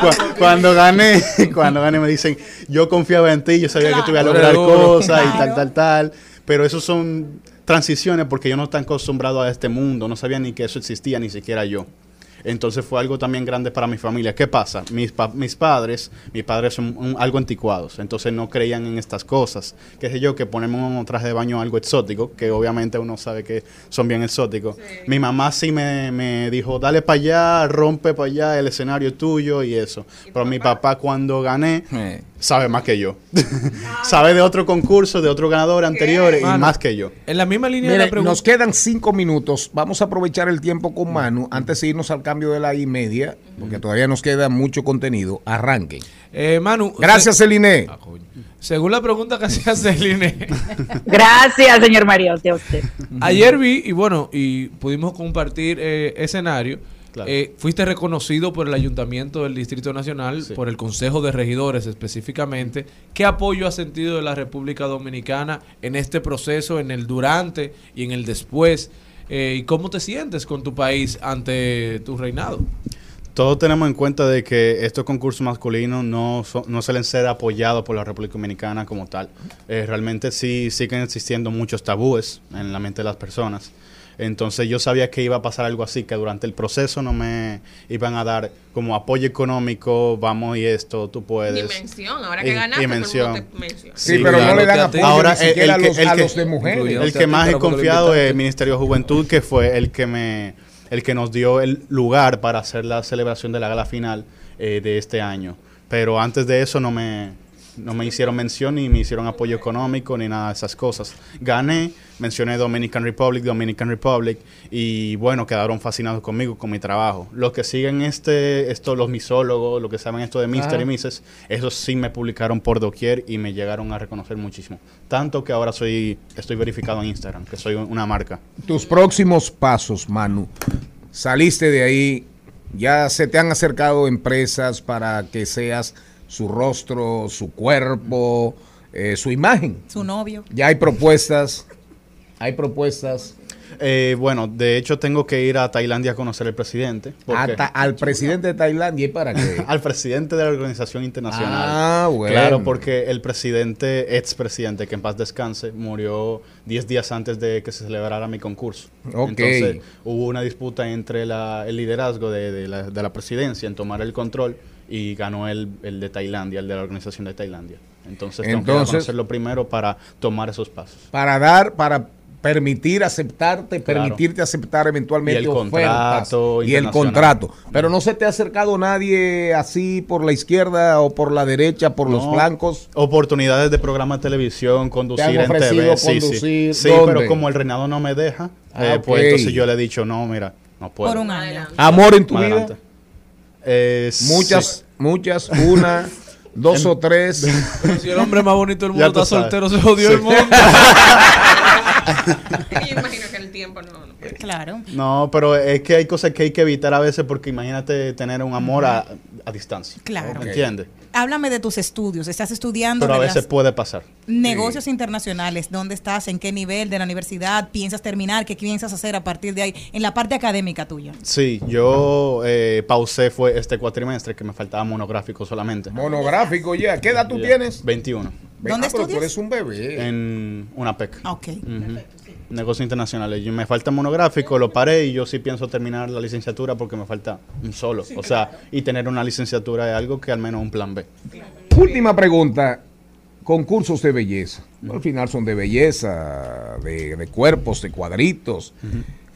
cu- cuando gané, cuando gané, me dicen, yo confiaba en ti, yo sabía que tú ibas a lograr cosas y tal, tal, tal. Pero esos son transiciones porque yo no están acostumbrado a este mundo, no sabía ni que eso existía, ni siquiera yo. Entonces fue algo también grande para mi familia. ¿Qué pasa? Mis, pa- mis padres, mis padres son un- algo anticuados, entonces no creían en estas cosas. Qué sé yo, que ponemos un traje de baño algo exótico, que obviamente uno sabe que son bien exóticos. Mi mamá sí me, me dijo, dale para allá, rompe para allá, el escenario es tuyo y eso. Pero mi papá cuando gané, Eh. Sabe más que yo. sabe de otro concurso, de otro ganador anterior y Mano. más que yo. En la misma línea de la pregunta. nos quedan cinco minutos. Vamos a aprovechar el tiempo con Manu antes de irnos al cambio de la y media, porque todavía nos queda mucho contenido. Arranquen. Eh, Manu. Gracias, se- Celine. Ah. Según la pregunta que hacía Celine. Gracias, señor Mariotti, a usted. Ayer vi, y bueno, y pudimos compartir eh, escenario. Claro. Eh, fuiste reconocido por el Ayuntamiento del Distrito Nacional, Sí. por el Consejo de Regidores específicamente. ¿Qué apoyo ha sentido de la República Dominicana en este proceso, en el durante y en el después? Eh, ¿Y cómo te sientes con tu país ante tu reinado? Todos tenemos en cuenta de que estos concursos masculinos no, son- no suelen ser apoyados por la República Dominicana como tal. Eh, realmente sí siguen existiendo muchos tabúes en la mente de las personas. Entonces yo sabía que iba a pasar algo así, que durante el proceso no me iban a dar como apoyo económico, vamos y esto, tú puedes. Dimensión, ahora que Y- ganaste, y todo el mundo mención. te menciona. Sí, pero no le dan apoyo Ahora, ni siquiera a los- a los de mujeres. El que más he confiado es el. Ministerio de Juventud, que fue el que me el que nos dio el lugar para hacer la celebración de la gala final eh, de este año. Pero antes de eso no me, no me hicieron mención ni me hicieron apoyo económico ni nada de esas cosas. Gané, mencioné Dominican Republic, Dominican Republic y bueno, quedaron fascinados conmigo, con mi trabajo. Los que siguen este, esto, los misólogos, los que saben esto de Mr. Ajá. y Mrs., esos sí me publicaron por doquier y me llegaron a reconocer muchísimo. Tanto que ahora soy, estoy verificado en Instagram, que soy una marca. Tus próximos pasos, Manu. Saliste de ahí, ya se te han acercado empresas para que seas su rostro, su cuerpo, eh, su imagen. Su novio. Ya hay propuestas, hay propuestas. Eh, bueno, de hecho tengo que ir a Tailandia a conocer al presidente. al presidente de Tailandia, ¿y para qué? al presidente de la organización internacional. Ah, bueno. Claro, porque el presidente, expresidente, que en paz descanse, murió 10 días antes de que se celebrara mi concurso. Ok. Entonces hubo una disputa entre la- el liderazgo de, de la, de la presidencia en tomar el control y ganó el, el de Tailandia, el de la organización de Tailandia. Entonces tengo que Entonces- conocerlo primero para tomar esos pasos. Para dar, para permitir aceptarte, Claro. permitirte aceptar eventualmente Y el ofertas contrato y el contrato. Pero no se te ha acercado nadie así por la izquierda o por la derecha, por los No, flancos. Oportunidades de programa de televisión, conducir han en TV. Sí, sí. conducir? Sí, ¿Dónde? pero como el reinado no me deja, Ah, eh, pues entonces yo le he dicho, no, mira, no puedo. Por un año. Amor en tu Más vida. adelante. Eh, Muchas, sí. muchas, una, dos o tres. Pero si el hombre más bonito del mundo está sabes. soltero, se jodió Sí. el mundo. Yo imagino que el tiempo no. no puede. Claro. No, pero es que hay cosas que hay que evitar a veces porque imagínate tener un amor a, a distancia. Claro. ¿Me entiendes? Háblame de tus estudios. Estás estudiando Pero a veces puede pasar. negocios internacionales. ¿Dónde estás? ¿En qué nivel de la universidad? ¿Piensas terminar? ¿Qué piensas hacer a partir de ahí? En la parte académica tuya. Sí, yo eh, pausé fue este cuatrimestre que me faltaba monográfico solamente. Monográfico ya. ¿Qué edad tú tienes? 21. ¿Dónde Ah, pero tú estudias? eres un bebé. En una PEC. Ok. Ujú. Negocios internacionales. Yo me falta monográfico, lo paré y yo sí pienso terminar la licenciatura porque me falta un solo. O sea, y tener una licenciatura es algo que al menos un plan B. Última pregunta. Concursos de belleza. Al final son de belleza, de, de cuerpos, de cuadritos.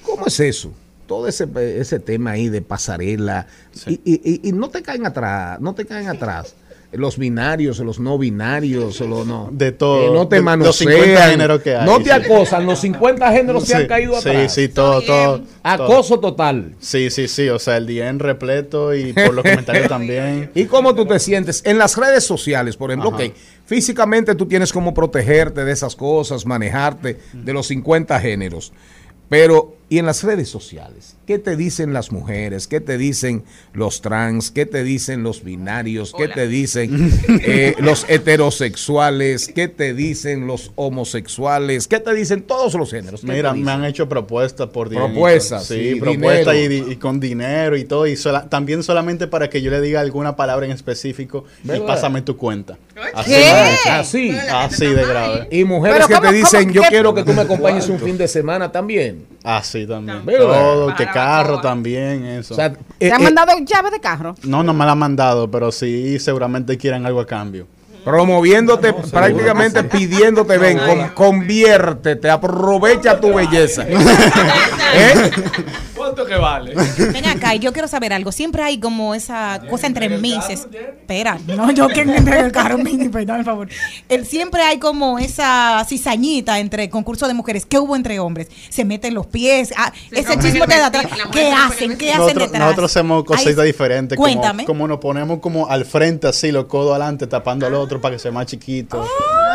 ¿Cómo es eso? Todo ese, ese tema ahí de pasarela. Y, y- y- y no te caen atrás, no te caen atrás. Los binarios, los no binarios, los no. De todo. Que no te De- los 50 manosean. géneros que hay, no te sí. acosan. Los 50 géneros Sí, han caído sí, atrás. Sí, todo, todo. Acoso total. Sí, sí, sí. O sea, el DM repleto y por los comentarios también. ¿Y cómo tú te sientes? En las redes sociales, por ejemplo, Ajá. ok, físicamente tú tienes cómo protegerte de esas cosas, manejarte de los 50 géneros. Pero, ¿y en las redes sociales? ¿Qué te dicen las mujeres? ¿Qué te dicen los trans? ¿Qué te dicen los binarios? ¿Qué te dicen eh, los heterosexuales? ¿Qué te dicen los homosexuales? ¿Qué te dicen todos los géneros? ¿Qué Mira, me han hecho propuestas por dinero. Propuestas, Sí, sí, propuestas y, con dinero y todo. Y sola- también solamente para que yo le diga alguna palabra en específico ¿Verdad? y pásame tu cuenta. Así. Así. Así de grave. Y mujeres que ¿cómo- te dicen, yo quiero que tú me acompañes un fin de semana también. Así también. ¿Verdad? Todo, que carro también, eso. O sea, ¿Te eh, han eh, mandado llave de carro? no, no me la han mandado, pero sí seguramente quieren algo a cambio. promoviéndote, prácticamente pidiéndote, ven, con- conviértete, aprovecha tu belleza. ¿Eh? ¿Cuánto que vale? Ven acá, y yo quiero saber algo. Siempre hay como esa cosa entre mises. Espera, no, yo que entregue el carro, mini, perdón, por favor. El, siempre hay como esa cizañita entre concurso de mujeres. ¿Qué hubo entre hombres? Se meten los pies. ah, ese chisme de vestido, atrás. ¿Qué hacen? ¿Qué hacen Nosotros, detrás? nosotros hacemos cositas diferentes. Cuéntame. Como, como nos ponemos como al frente así, los codos adelante, tapando al otro para que sea más chiquito.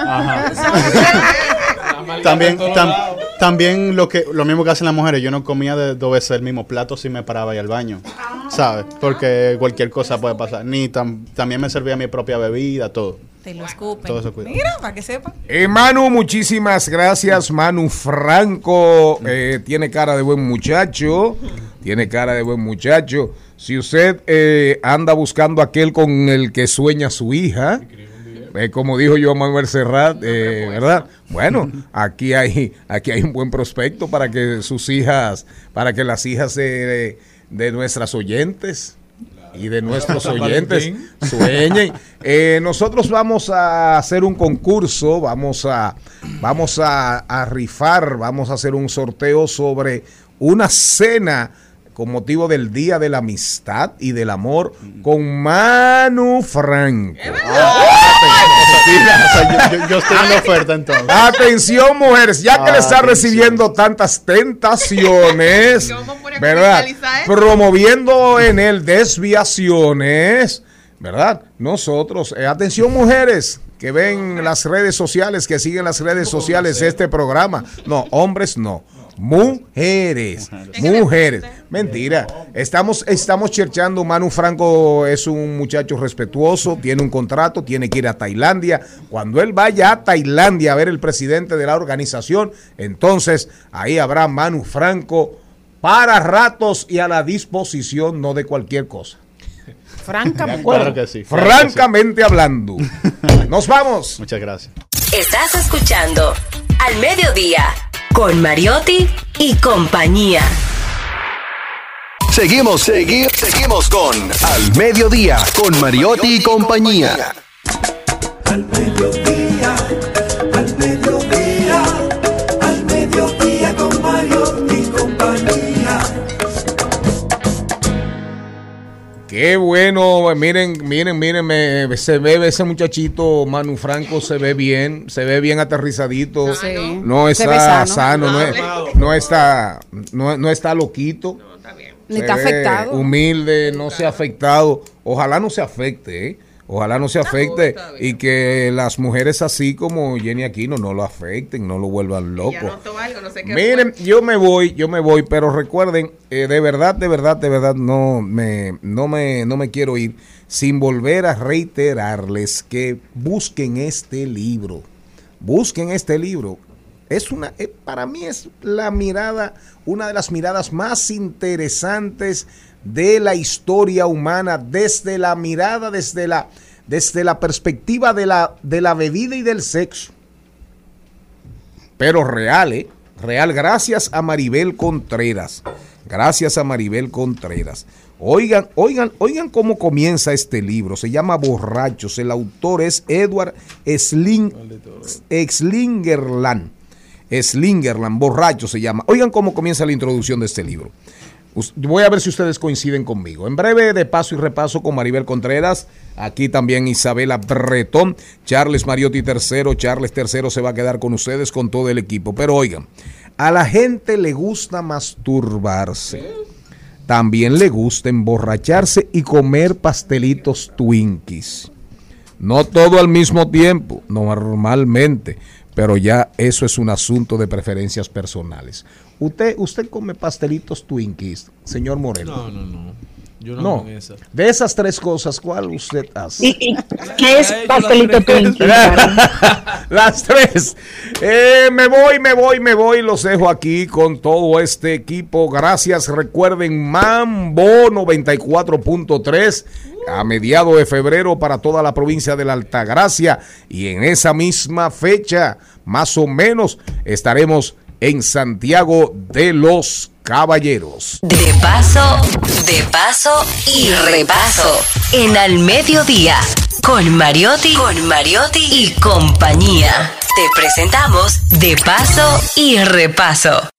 Ajá. También, tam- también lo que lo mismo que hacen las mujeres, yo no comía de dos veces el mismo plato si me paraba ahí al baño, ¿sabes? Porque cualquier cosa puede pasar. Ni tam- también me servía mi propia bebida, todo. Te lo escupen. Todo eso cuidado. Mira, para que sepan. Eh, Manu, muchísimas gracias. Manu Franco eh, tiene cara de buen muchacho. Tiene cara de buen muchacho. Si usted eh, anda buscando aquel con el que sueña su hija, eh, como dijo yo Manuel Serrat, eh, ¿verdad? Bueno, aquí hay, aquí hay un buen prospecto para que sus hijas, para que las hijas de, de nuestras oyentes y de nuestros oyentes sueñen. Eh, nosotros vamos a hacer un concurso, vamos a, vamos a, a rifar, vamos a hacer un sorteo sobre una cena con motivo del Día de la Amistad y del Amor con Manu Franco. Sea, yo, estoy en la oferta entonces. Atención, mujeres, ya que le está Atención. recibiendo tantas tentaciones, ¿verdad? Promoviendo en él desviaciones, ¿verdad? Nosotros, eh, atención, mujeres que ven las redes sociales, que siguen las redes sociales este programa. No, hombres no. Mujeres, mujeres. Mentira. Estamos, estamos cherchando. Manu Franco es un muchacho respetuoso, tiene un contrato, tiene que ir a Tailandia. Cuando él vaya a Tailandia a ver el presidente de la organización, entonces ahí habrá Manu Franco para ratos y a la disposición, no de cualquier cosa. Francamente. Claro que sí. claro que Francamente hablando. Nos vamos. Muchas gracias. Estás escuchando Al Mediodía con Mariotti y compañía. Seguimos, segui- seguimos con Al Mediodía, con Mariotti y compañía. Al mediodía, Qué bueno, miren, miren, miren, me- se ve ese muchachito Manu Franco, se ve bien, se ve bien aterrizadito, Sí. no está sano, sano. no, es- no está, no, no está loquito, Ni está afectado. humilde, no se ha afectado, ojalá no se afecte, ¿eh? Ojalá no se afecte y que las mujeres así como Jenny Aquino no lo afecten, no lo vuelvan loco. Ya notó algo, no sé qué Miren, yo me voy, yo me voy, pero recuerden, eh, de verdad, de verdad, de verdad, no me, no me, no me quiero ir sin volver a reiterarles que busquen este libro, busquen este libro. Es una, eh, para mí es la mirada, una de las miradas más interesantes de la historia humana, desde la mirada, desde la, desde la perspectiva de la, de la bebida y del sexo. Pero real, ¿eh? Real, gracias a Maribel Contreras. Gracias a Maribel Contreras. Oigan, oigan, oigan cómo comienza este libro. Se llama Borrachos. El autor es Edward Sling, Slingerland. Slingerland, Borracho se llama. Oigan cómo comienza la introducción de este libro. Voy a ver si ustedes coinciden conmigo. En breve, de paso y repaso con Maribel Contreras. Aquí también Isabela Bretón, Charles Mariotti III. Charles III se va a quedar con ustedes, con todo el equipo. Pero oigan, a la gente le gusta masturbarse. También le gusta emborracharse y comer pastelitos Twinkies. No todo al mismo tiempo, normalmente, pero ya eso es un asunto de preferencias personales. ¿Usted, usted come pastelitos Twinkies, señor Moreno? No, no, no. Yo no, No. esa. De esas tres cosas, ¿cuál usted hace? ¿Y, y qué es pastelito Twinkie? Las tres. Eh, me voy, me voy, me voy. Los dejo aquí con todo este equipo. Gracias. Recuerden, Mambo 94.3 a mediados de febrero para toda la provincia de la Altagracia. Y en esa misma fecha, más o menos, estaremos en Santiago de los Caballeros. De paso, de paso y repaso. En Al Mediodía, con Mariotti, con Mariotti y compañía. Te presentamos De paso y repaso.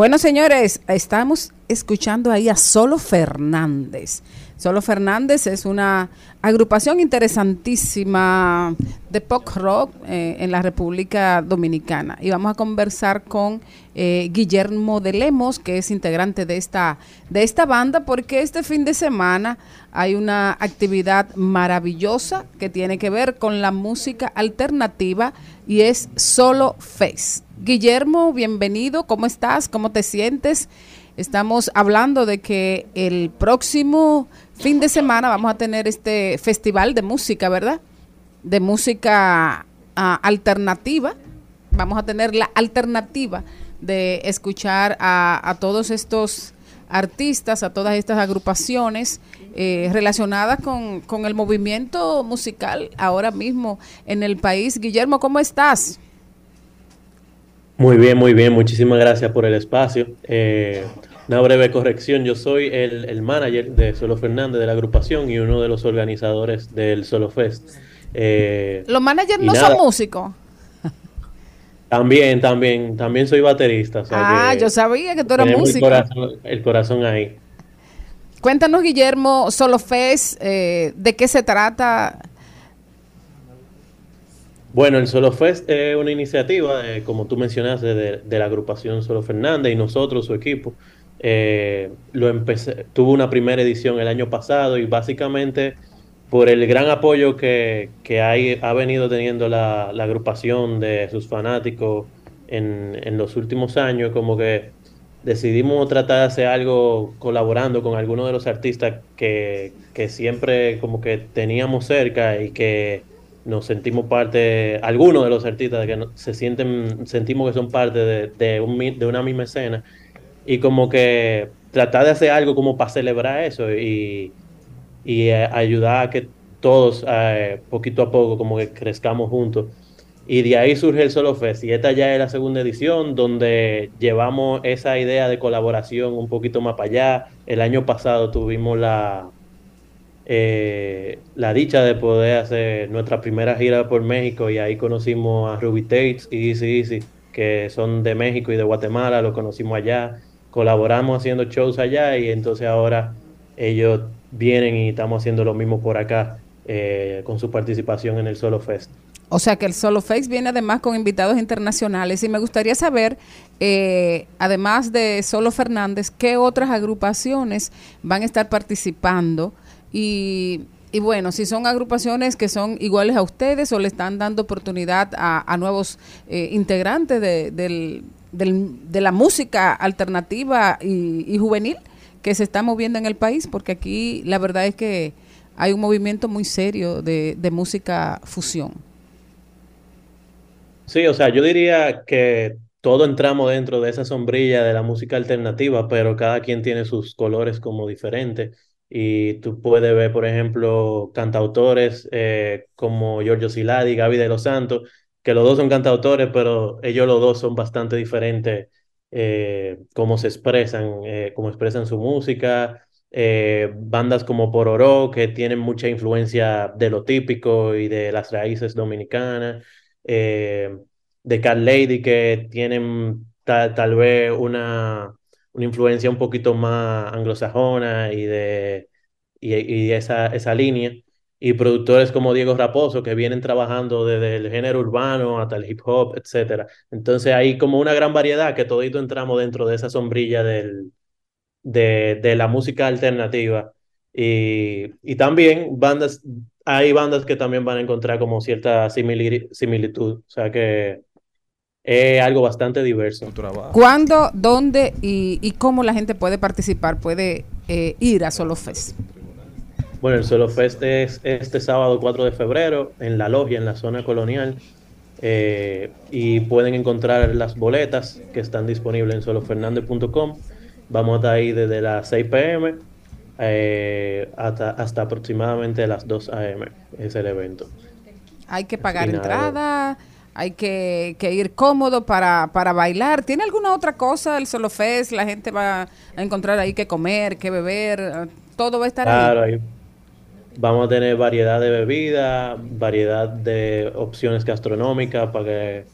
Bueno, señores, estamos escuchando ahí a Solo Fernández. Solo Fernández es una agrupación interesantísima de pop rock eh, en la República Dominicana. Y vamos a conversar con eh, Guillermo de Lemos, que es integrante de esta, de esta banda, porque este fin de semana hay una actividad maravillosa que tiene que ver con la música alternativa y es Solo Fest. Guillermo, bienvenido, ¿cómo estás? ¿Cómo te sientes? Estamos hablando de que el próximo fin de semana vamos a tener este festival de música, ¿verdad? De música ah, alternativa. Vamos a tener la alternativa de escuchar a, a todos estos artistas, a todas estas agrupaciones eh, relacionadas con, con el movimiento musical ahora mismo en el país. Guillermo, ¿cómo estás? Muy bien, muy bien. Muchísimas gracias por el espacio. Eh, una breve corrección. Yo soy el, el manager de Solo Fernández de la agrupación y uno de los organizadores del Solo Fest. Eh, Los managers no nada, son músicos. También, también, también soy baterista. o sea Ah, yo sabía que tú eras el músico. corazón, el corazón ahí. Cuéntanos, Guillermo, Solo Fest, eh, ¿de qué se trata? Bueno, el Solo Fest es una iniciativa, eh, como tú mencionaste, de, de la agrupación Solo Fernández y nosotros, su equipo. Eh, lo empecé, tuvo una primera edición el año pasado y básicamente por el gran apoyo que, que hay, ha venido teniendo la, la agrupación de sus fanáticos en, en los últimos años, como que decidimos tratar de hacer algo colaborando con algunos de los artistas que, que siempre como que teníamos cerca y que nos sentimos parte, algunos de los artistas que se sienten, sentimos que son parte de, de, un de una misma escena y como que tratar de hacer algo como para celebrar eso y, y eh, ayudar a que todos eh, poquito a poco como que crezcamos juntos. Y de ahí surge el Solo Fest. Y esta ya es la segunda edición donde llevamos esa idea de colaboración un poquito más para allá. El año pasado tuvimos la, eh, la dicha de poder hacer nuestra primera gira por México y ahí conocimos a Ruby Tates y Easy Easy, que son de México y de Guatemala, lo conocimos allá, colaboramos haciendo shows allá y entonces ahora ellos vienen y estamos haciendo lo mismo por acá eh, con su participación en el Solo Fest. O sea que el Solo Face viene además con invitados internacionales y me gustaría saber, eh, además de Solo Fernández, qué otras agrupaciones van a estar participando y, y bueno, si son agrupaciones que son iguales a ustedes o le están dando oportunidad a, a nuevos eh, integrantes de, del- del- de la música alternativa y, juvenil que se está moviendo en el país, porque aquí la verdad es que hay un movimiento muy serio de, de música fusión. Sí, o sea, yo diría que todo entramos dentro de esa sombrilla de la música alternativa, pero cada quien tiene sus colores como diferentes. Y tú puedes ver, por ejemplo, cantautores eh, como Giorgio Siladi, Gaby de los Santos, que los dos son cantautores, pero ellos los dos son bastante diferentes eh, cómo se expresan, eh, cómo expresan su música. Eh, bandas como Pororó, que tienen mucha influencia de lo típico y de las raíces dominicanas eh, de Cat Lady que tienen ta- tal vez una, una influencia un poquito más anglosajona y de y, y esa, esa línea. Y productores como Diego Raposo que vienen trabajando desde el género urbano hasta el hip hop, etcétera. Entonces hay como una gran variedad que todito entramos dentro de esa sombrilla del, de, de la música alternativa. Y, y también bandas, hay bandas que también van a encontrar como cierta simili- similitud, o sea que es algo bastante diverso. ¿Cuándo, dónde y, y cómo la gente puede participar, puede eh, ir a Solo Fest? Bueno, el Solo Fest es este sábado 4 de febrero en la logia, en la zona colonial. eh, y pueden encontrar las boletas que están disponibles en solofernandez.com. Vamos a estar ahí desde las 6 pm eh, hasta, hasta aproximadamente las 2 am. Es el evento. Hay que pagar nada. entrada, hay que, que ir cómodo para, para bailar. ¿Tiene alguna otra cosa el Solo Fest? La gente va a encontrar ahí que comer, que beber, todo va a estar Claro, ahí. ahí vamos a tener variedad de bebidas, variedad de opciones gastronómicas para que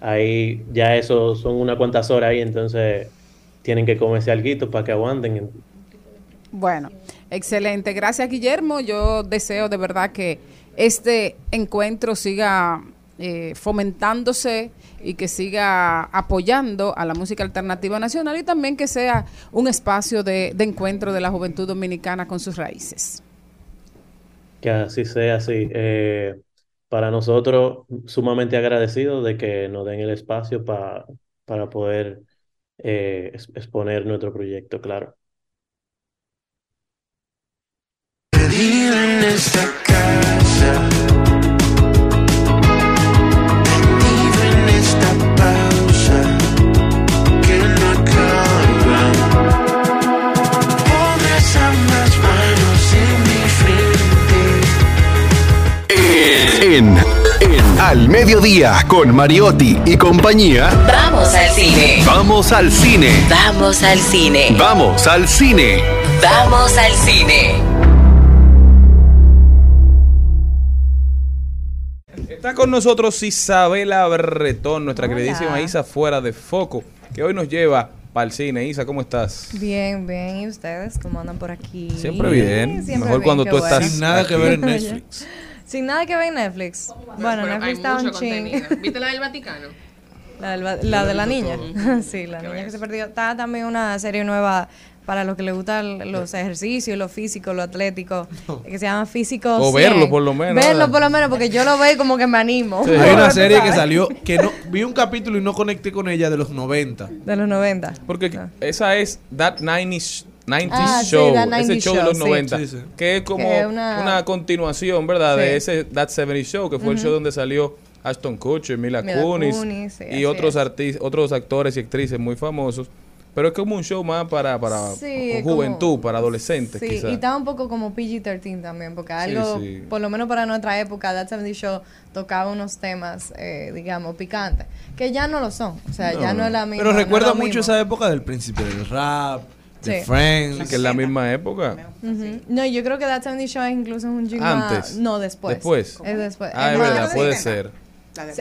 ahí ya eso son unas cuantas horas ahí, entonces tienen que comerse algo para que aguanten. Bueno, excelente. Gracias, Guillermo. Yo deseo de verdad que este encuentro siga eh, fomentándose y que siga apoyando a la música alternativa nacional y también que sea un espacio de, de encuentro de la juventud dominicana con sus raíces. Que así sea así. Eh, para nosotros, sumamente agradecidos de que nos den el espacio pa- para poder eh, ex- exponer nuestro proyecto, claro. En esta casa, En, en Al Mediodía con Mariotti y compañía. Vamos al cine. Vamos al cine. Vamos al cine. Vamos al cine. Vamos al cine. Está con nosotros Isabela Bretón, nuestra Hola. queridísima Isa fuera de foco, que hoy nos lleva para el cine. Isa, ¿cómo estás? Bien, bien. ¿Y ustedes cómo andan por aquí? Siempre bien. Siempre Mejor bien, cuando tú bueno. estás Sin nada que ver en Netflix. Sin nada que ver en Netflix. Bueno, Pero Netflix está un ching. ¿Viste la del Vaticano? La, del de la niña. todo. sí, la niña que se perdió. Está también una serie nueva para los que les gustan los ejercicios, lo físico, lo atlético, que se llama Físico O 100. verlo, por lo menos. Verlo por lo menos, porque yo lo veo y como que me animo. Hay una serie que salió que no vi un capítulo y no conecté con ella de los 90. De los 90. Porque esa es That 90s, 90s Ah, sí, Show, ese 90s show de los Show, sí. 90, Sí, que es como Que una, una- continuación, ¿verdad? De ese That 70 Show, que fue el show donde salió Ashton Kutcher, Mila, Mila Kunis, y otros artistas, otros actores y actrices muy famosos. Pero es como un show más para, para Sí, es como- juventud, para adolescentes, Sí, quizás. y está un poco como PG-13 también, porque algo, sí. por lo menos para nuestra época, That 70 Show tocaba unos temas, eh, digamos, picantes, que ya no lo son. O sea, ya no es la misma. Pero recuerda mucho mismo. esa época del príncipe del rap, de Sí. Friends. Sí, que es la misma época. Ujú. No, yo creo que That 70 Show es incluso un jingle Antes. No, después. Después. Es después. Ah, es verdad, puede ser.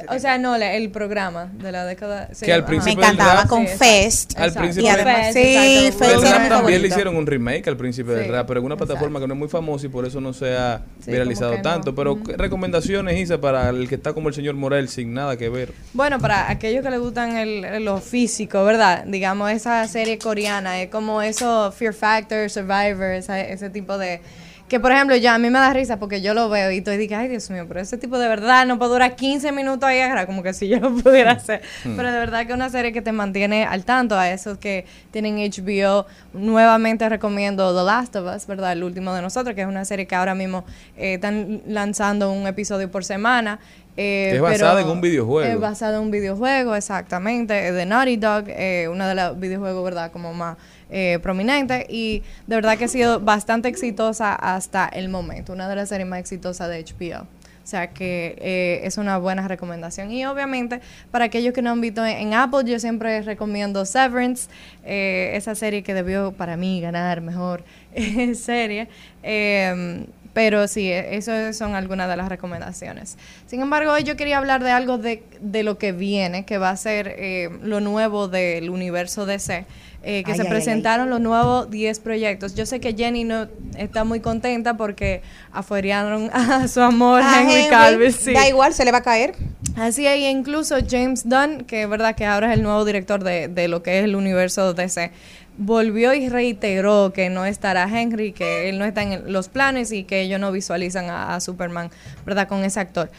O sea, no, la- el programa de la década. sí, Que al principio Me encantaba del rap- con Sí, Fest. Al principio Y además, Fest, sí. Fest Del era rap también le hicieron un remake al principio del Sí, rap, pero en una plataforma que no es muy famosa y por eso no se ha Sí, viralizado tanto. Pero, ¿qué recomendaciones, Isa, para el que está como el señor Morel sin nada que ver? Bueno, para aquellos que les gustan el, lo físico, ¿verdad? Digamos, esa serie coreana, es como eso, Fear Factor, Survivor, esa- ese tipo de... Que, por ejemplo, ya a mí me da risa porque yo lo veo y estoy digo, ay, Dios mío, pero ese tipo de verdad no puede durar 15 minutos ahí agarrar, como que si yo lo pudiera hacer. Hmm. Pero de verdad que es una serie que te mantiene al tanto a esos que tienen HBO. Nuevamente recomiendo The Last of Us, ¿verdad? El último de nosotros, que es una serie que ahora mismo eh, están lanzando un episodio por semana. eh, es basada en un videojuego. Es basada en un videojuego, exactamente, eh, de Naughty Dog, eh, uno de los videojuegos, ¿verdad? Como más eh, prominente y de verdad que ha sido bastante exitosa hasta el momento, una de las series más exitosas de HBO. O sea que eh, es una buena recomendación. Y obviamente, para aquellos que no han visto en, Apple, yo siempre recomiendo Severance, eh, esa serie que debió para mí ganar mejor serie. Eh, pero sí, e- esas son algunas de las recomendaciones. Sin embargo, hoy yo quería hablar de algo de, de lo que viene, que va a ser lo nuevo del universo DC. Eh, que Ay, se ay, ay, presentaron los nuevos 10 proyectos. Yo sé que Jenny no está muy contenta porque afuerearon a su amor A Henry, Henry, sí. Da igual, se le va a caer. Así es, incluso James Dunn, que es verdad que ahora es el nuevo director de, de lo que es el universo DC, volvió y reiteró que no estará Henry, que él no está en los planes y que ellos no visualizan a, a Superman, ¿verdad? Con ese actor.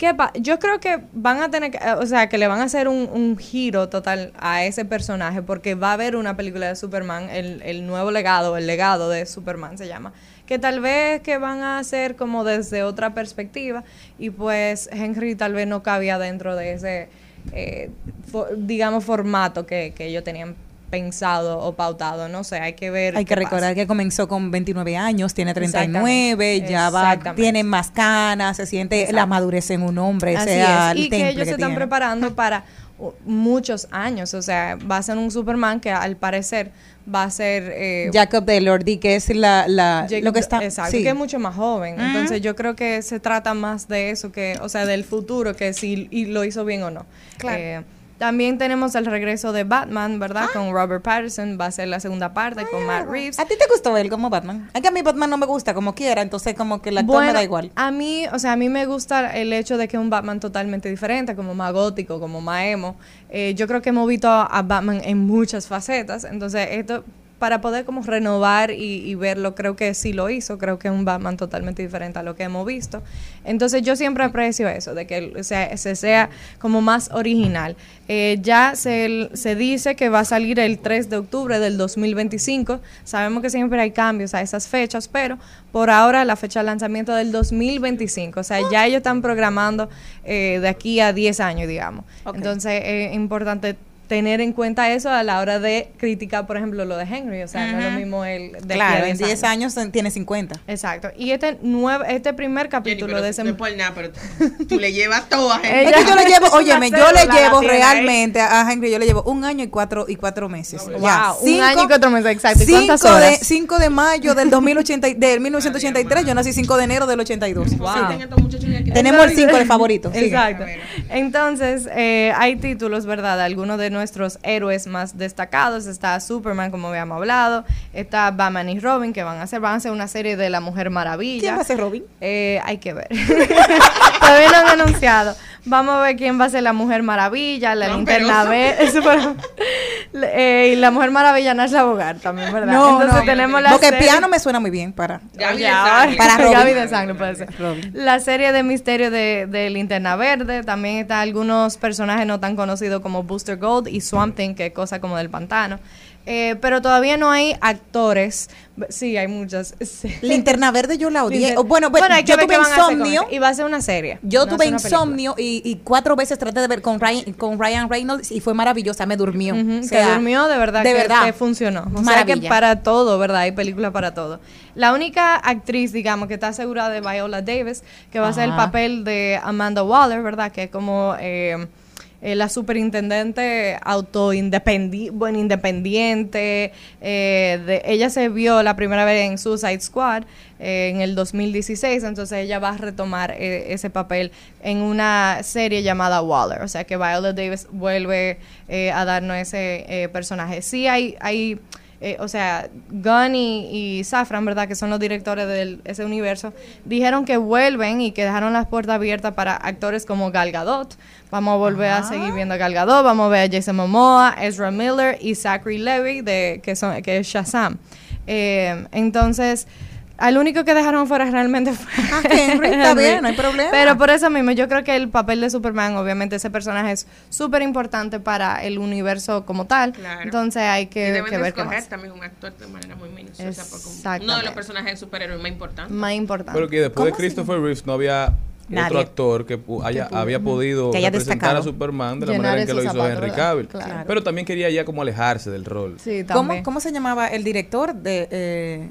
¿Qué Yo creo que van a tener, que, o sea, que le van a hacer un, giro total a ese personaje porque va a haber una película de Superman, el, nuevo legado, el legado de Superman se llama, que tal vez que van a hacer como desde otra perspectiva y pues Henry tal vez no cabía dentro de ese, eh, digamos, formato que, que ellos tenían pensado o pautado, no sé, hay que ver. Hay que pasa. recordar que comenzó con 29 años, tiene Exactamente. 39, ya va, tiene más canas, se siente la madurez en un hombre, Así sea es. el Y que ellos se están preparando para muchos años. O sea, va a ser un Superman que al parecer va a ser... eh, Jacob de Lordi, que es la, la Jacob- lo que está Exacto, sí. que es mucho más joven. Entonces yo creo que se trata más de eso, que o sea, del futuro, que si y lo hizo bien o no. Claro. Eh, también tenemos el regreso de Batman, ¿verdad? Con Robert Pattinson, va a ser la segunda parte con Matt Reeves. ¿A ti te gustó él como Batman? Es que a mí Batman no me gusta como quiera, entonces como que el actor me da igual. A mí, o sea, a mí me gusta el hecho de que es un Batman totalmente diferente, como más gótico, como más emo. Eh, yo creo que hemos visto a, a Batman en muchas facetas, entonces esto para poder como renovar y, y verlo, creo que sí lo hizo, creo que es un Batman totalmente diferente a lo que hemos visto. Entonces yo siempre aprecio eso, de que o sea, se sea como más original. Eh, ya se, se dice que va a salir el 3 de octubre del 2025. Sabemos que siempre hay cambios a esas fechas, pero por ahora la fecha de lanzamiento del 2025. O sea, ya ellos están programando eh, de aquí a 10 años, digamos. Entonces es importante tener en cuenta eso a la hora de criticar, por ejemplo, lo de Henry. O sea, no es lo mismo el de Claro, en 10 años tiene 50. Exacto. Y este nuevo, este primer capítulo de ese No es por nada, pero tú le llevas todo a que yo le llevo, óyeme, yo le llevo realmente a Henry, yo le llevo un año y cuatro y cuatro meses. Wow, Ya, un año y cuatro meses, exacto. ¿Y cuántas 5 de, horas? 5 de mayo del 2080, y- del 1983, yo nací 5 de enero del 82. Wow. Tenemos el 5 de favorito. sigue. Exacto. Entonces, eh, hay títulos, ¿verdad? de Algunos de nuestros héroes más destacados. Está Superman, como habíamos hablado. Está Batman y Robin, que van a hacer, van a hacer una serie de La Mujer Maravilla. ¿Quién va a ser Robin? Eh, hay que ver. Todavía no han anunciado. Vamos a ver quién va a ser la Mujer Maravilla, la linterna verde. Eh, y la Mujer Maravilla no es la abogar también, ¿verdad? No, Entonces no. tenemos la Porque serie- piano me suena muy bien para. Gaby de. Para Robin. Gaby de Sangre puede ser. La serie de misterio de, de Linterna Verde. También está algunos personajes no tan conocidos como Booster Gold y Swamp Thing, que es cosa como del pantano. Eh, pero todavía no hay actores. Sí, hay muchas. Sí. Linterna Verde yo la odié. Linter- O Bueno, bueno, yo tuve insomnio. Y va a ser una serie. Yo no tuve insomnio y, y cuatro veces traté de ver con Ryan, con Ryan Reynolds y fue maravillosa, me durmió. O sea, durmió de verdad de que, verdad. que funcionó. O sea que para todo, ¿verdad? Hay películas para todo. La única actriz, digamos, que está asegurada de Viola Davis, que va a ser el papel de Amanda Waller, ¿verdad? Que es como eh, eh, la superintendente autoindependiente, bueno, independiente. eh, ella se vio la primera vez en Suicide Squad eh, en el 2016, entonces ella va a retomar ese papel en una serie llamada Waller. O sea que Viola Davis vuelve a darnos ese personaje. Sí hay... hay eh, o sea, Gunn y, y Safran, ¿verdad? Que son los directores de ese universo, dijeron que vuelven y que dejaron las puertas abiertas para actores como Gal Gadot. Vamos a volver a seguir viendo a Gal Gadot, vamos a ver a Jason Momoa, Ezra Miller y Zachary Levy, de, que, son, que es Shazam. Eh, entonces... Al único que dejaron fuera realmente fue Ah, Henry, está bien, no hay problema. Pero por eso mismo, yo creo que el papel de Superman, obviamente ese personaje es súper importante para el universo como tal. Claro. Entonces hay y que, deben que de ver qué escoger más. también un actor de manera muy minuciosa porque uno de los personajes de superhéroes más importantes. Más importante. Pero que después de Christopher Reeves no había Nadie. otro actor que pu- haya- pudo. había podido Que haya representar a. Superman de la Llenar manera en que lo hizo zapatos, Henry. Cavill. Claro. Pero también quería ya como alejarse del rol. Sí, ¿Cómo, ¿Cómo se llamaba el director de... eh,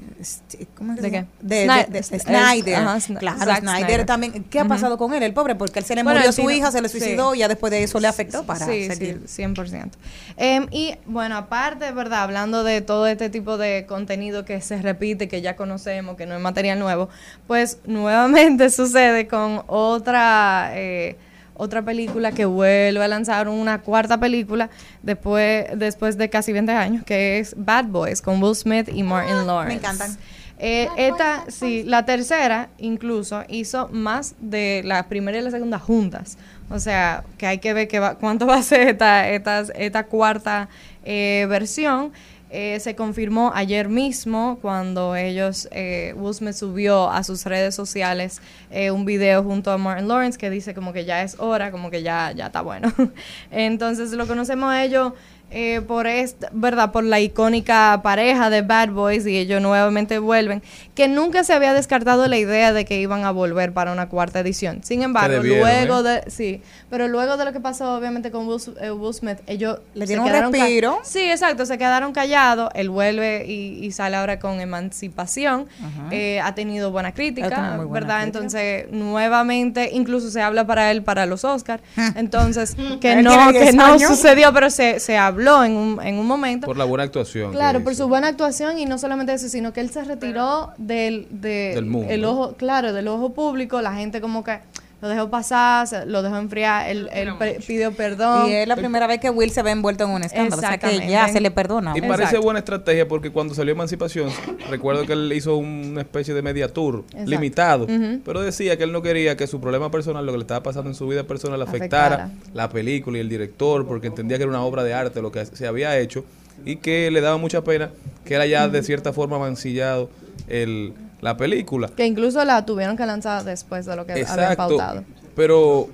¿cómo se ¿De qué? De, Snyder. ajá, Sn- claro, Zack Snyder, Snyder. también. ¿Qué ha pasado con él, el pobre? Porque él se le Bueno, murió él su hija, se le sí. suicidó y ya después de eso le afectó para sí, seguir. sí, 100%. Em, y bueno, aparte, ¿verdad? Hablando de todo este tipo de contenido que se repite, que ya conocemos, que no es material nuevo, pues nuevamente sucede con otra... eh, otra película que vuelve a lanzar una cuarta película después, después de casi 20 años, que es Bad Boys, con Will Smith y Martin Lawrence. Me encantan. Eh, esta, sí, la tercera incluso hizo más de la primera y la segunda juntas. O sea, que hay que ver que va- cuánto va a ser esta, esta, esta cuarta eh, versión. Eh, se confirmó ayer mismo cuando ellos, eh, subió a sus redes sociales eh, un video junto a Martin Lawrence que dice como que ya es hora, como que ya, ya está bueno. Entonces lo conocemos a ellos eh, por esta, verdad, por la icónica pareja de Bad Boys y ellos nuevamente vuelven, que nunca se había descartado la idea de que iban a volver para una cuarta edición. Sin embargo, debieron, luego ¿eh? de, sí, pero luego de lo que pasó obviamente con Will, eh, Will Smith, ellos Le se dieron un quedaron ca- respiro. Sí, exacto, se quedaron callados, él vuelve y, y sale ahora con Emancipación. Eh, ha tenido buena crítica, buena ¿verdad? crítica. Entonces, nuevamente, incluso se habla para él para los Oscars, entonces, que no, que 10 no sucedió, pero se, se habló en un, en un momento. Por la buena actuación. Claro, por su buena actuación y no solamente eso, sino que él se retiró del, de- Del mundo. el ojo, claro, del ojo público, la gente como que lo dejó pasar, lo dejó enfriar, él, él pidió perdón. Y es la primera vez que Will se ve envuelto en un escándalo. O sea que ya se le perdona. Y parece buena estrategia porque cuando salió Emancipación, recuerdo que él hizo una especie de media tour Exacto. limitado, pero decía que él no quería que su problema personal, lo que le estaba pasando en su vida personal, afectara, Afectara. la película y el director, porque entendía que era una obra de arte lo que se había hecho y que le daba mucha pena que él haya de cierta forma mancillado el, la película. Que incluso la tuvieron que lanzar después de lo que habían Exacto. pautado. Pero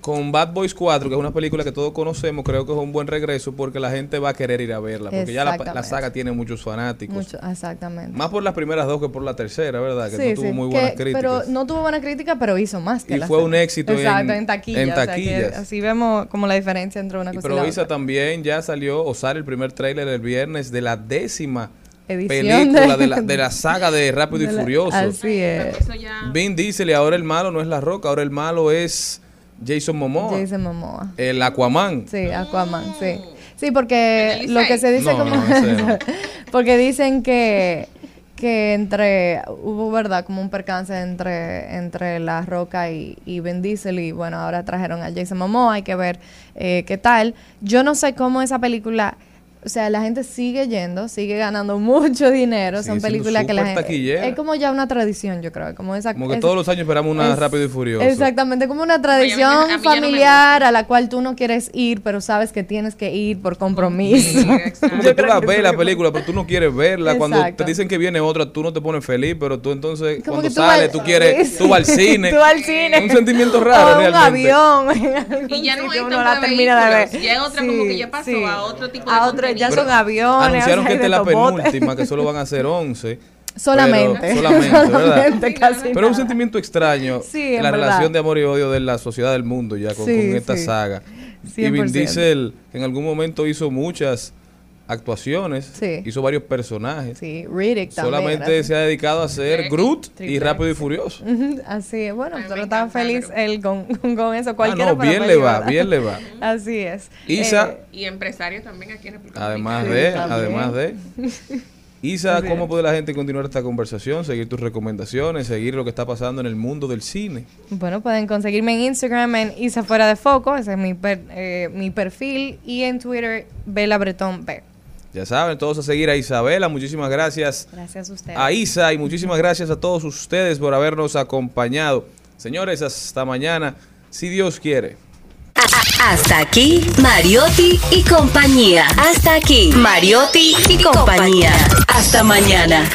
con Bad Boys 4, que es una película que todos conocemos, creo que es un buen regreso porque la gente va a querer ir a verla. Porque ya la, la saga tiene muchos fanáticos. Mucho, exactamente. Más por las primeras dos que por la tercera, ¿verdad? Que Sí, no tuvo sí, muy que- buenas críticas. Pero no tuvo buena crítica, pero hizo más que Y la fue un éxito Exacto, en, taquilla. en o sea, que taquillas. así vemos como la diferencia entre una Y cosa y la Provisa otra. también ya salió, o sale el primer tráiler el viernes de la décima Edición película de- de la, de la saga de Rápido de y la- Furioso. Así es. Vin Diesel y ahora el malo no es La Roca, ahora el malo es Jason Momoa. Jason Momoa. El Aquaman. Sí, Aquaman, sí. Sí, porque lo que se dice No, como... no, porque dicen que que entre hubo verdad como un percance entre entre la Roca y, y Vin Diesel y bueno ahora trajeron a Jason Momoa hay que ver eh, qué tal yo no sé cómo esa película o sea la gente sigue yendo sigue ganando mucho dinero Sigue son películas que la gente taquillera. es como ya una tradición yo creo como esa Como que es- todos los años esperamos una es- Rápido y Furioso. Exactamente, como una tradición a mí familiar a la cual tú no quieres ir, pero sabes que tienes que ir por compromiso. Como que tú la ves la película, pero tú no quieres verla. Cuando te dicen que viene otra, tú no te pones feliz, pero tú entonces, Como cuando tú sales, al- tú quieres, sí, tú al sí, cine. tú al cine. Un sentimiento raro, O un realmente. avión. Y ya no hay uno la de termina de vehículos, ver. ya es otra como que ya pasó sí. a otro tipo de Ya son aviones. Anunciaron que esta es de la penúltima, que solo van a ser 11. Solamente. pero- solamente, ¿verdad? Solamente, casi Pero es un nada. sentimiento extraño. Sí, en la verdad. relación de amor y odio de la sociedad del mundo ya con, Sí, con esta sí. saga. Y Vin 100%. Diesel en algún momento hizo muchas actuaciones, Sí. hizo varios personajes. Sí, Riddick también. Solamente así. se ha dedicado a ser Groot y Rápido y Furioso. Así es, bueno, pero estaba feliz él con, con eso. Cualquiera Ah, no, bien le va, bien le va. Así es. Isa, Eh, Y empresario también aquí en República además de, también. además de. Isa, ¿cómo puede la gente continuar esta conversación, seguir tus recomendaciones, seguir lo que está pasando en el mundo del cine? Bueno, pueden conseguirme en Instagram en Isa Fuera de Foco, ese es mi, per- eh, mi perfil, y en Twitter, Bella Bretón B. Ya saben, todos a seguir a Isabela. Muchísimas gracias Gracias a ustedes. a Isa y muchísimas gracias a todos ustedes por habernos acompañado. Señores, hasta mañana, si Dios quiere. Hasta aquí, Mariotti y compañía. Hasta aquí, Mariotti y compañía. Hasta mañana.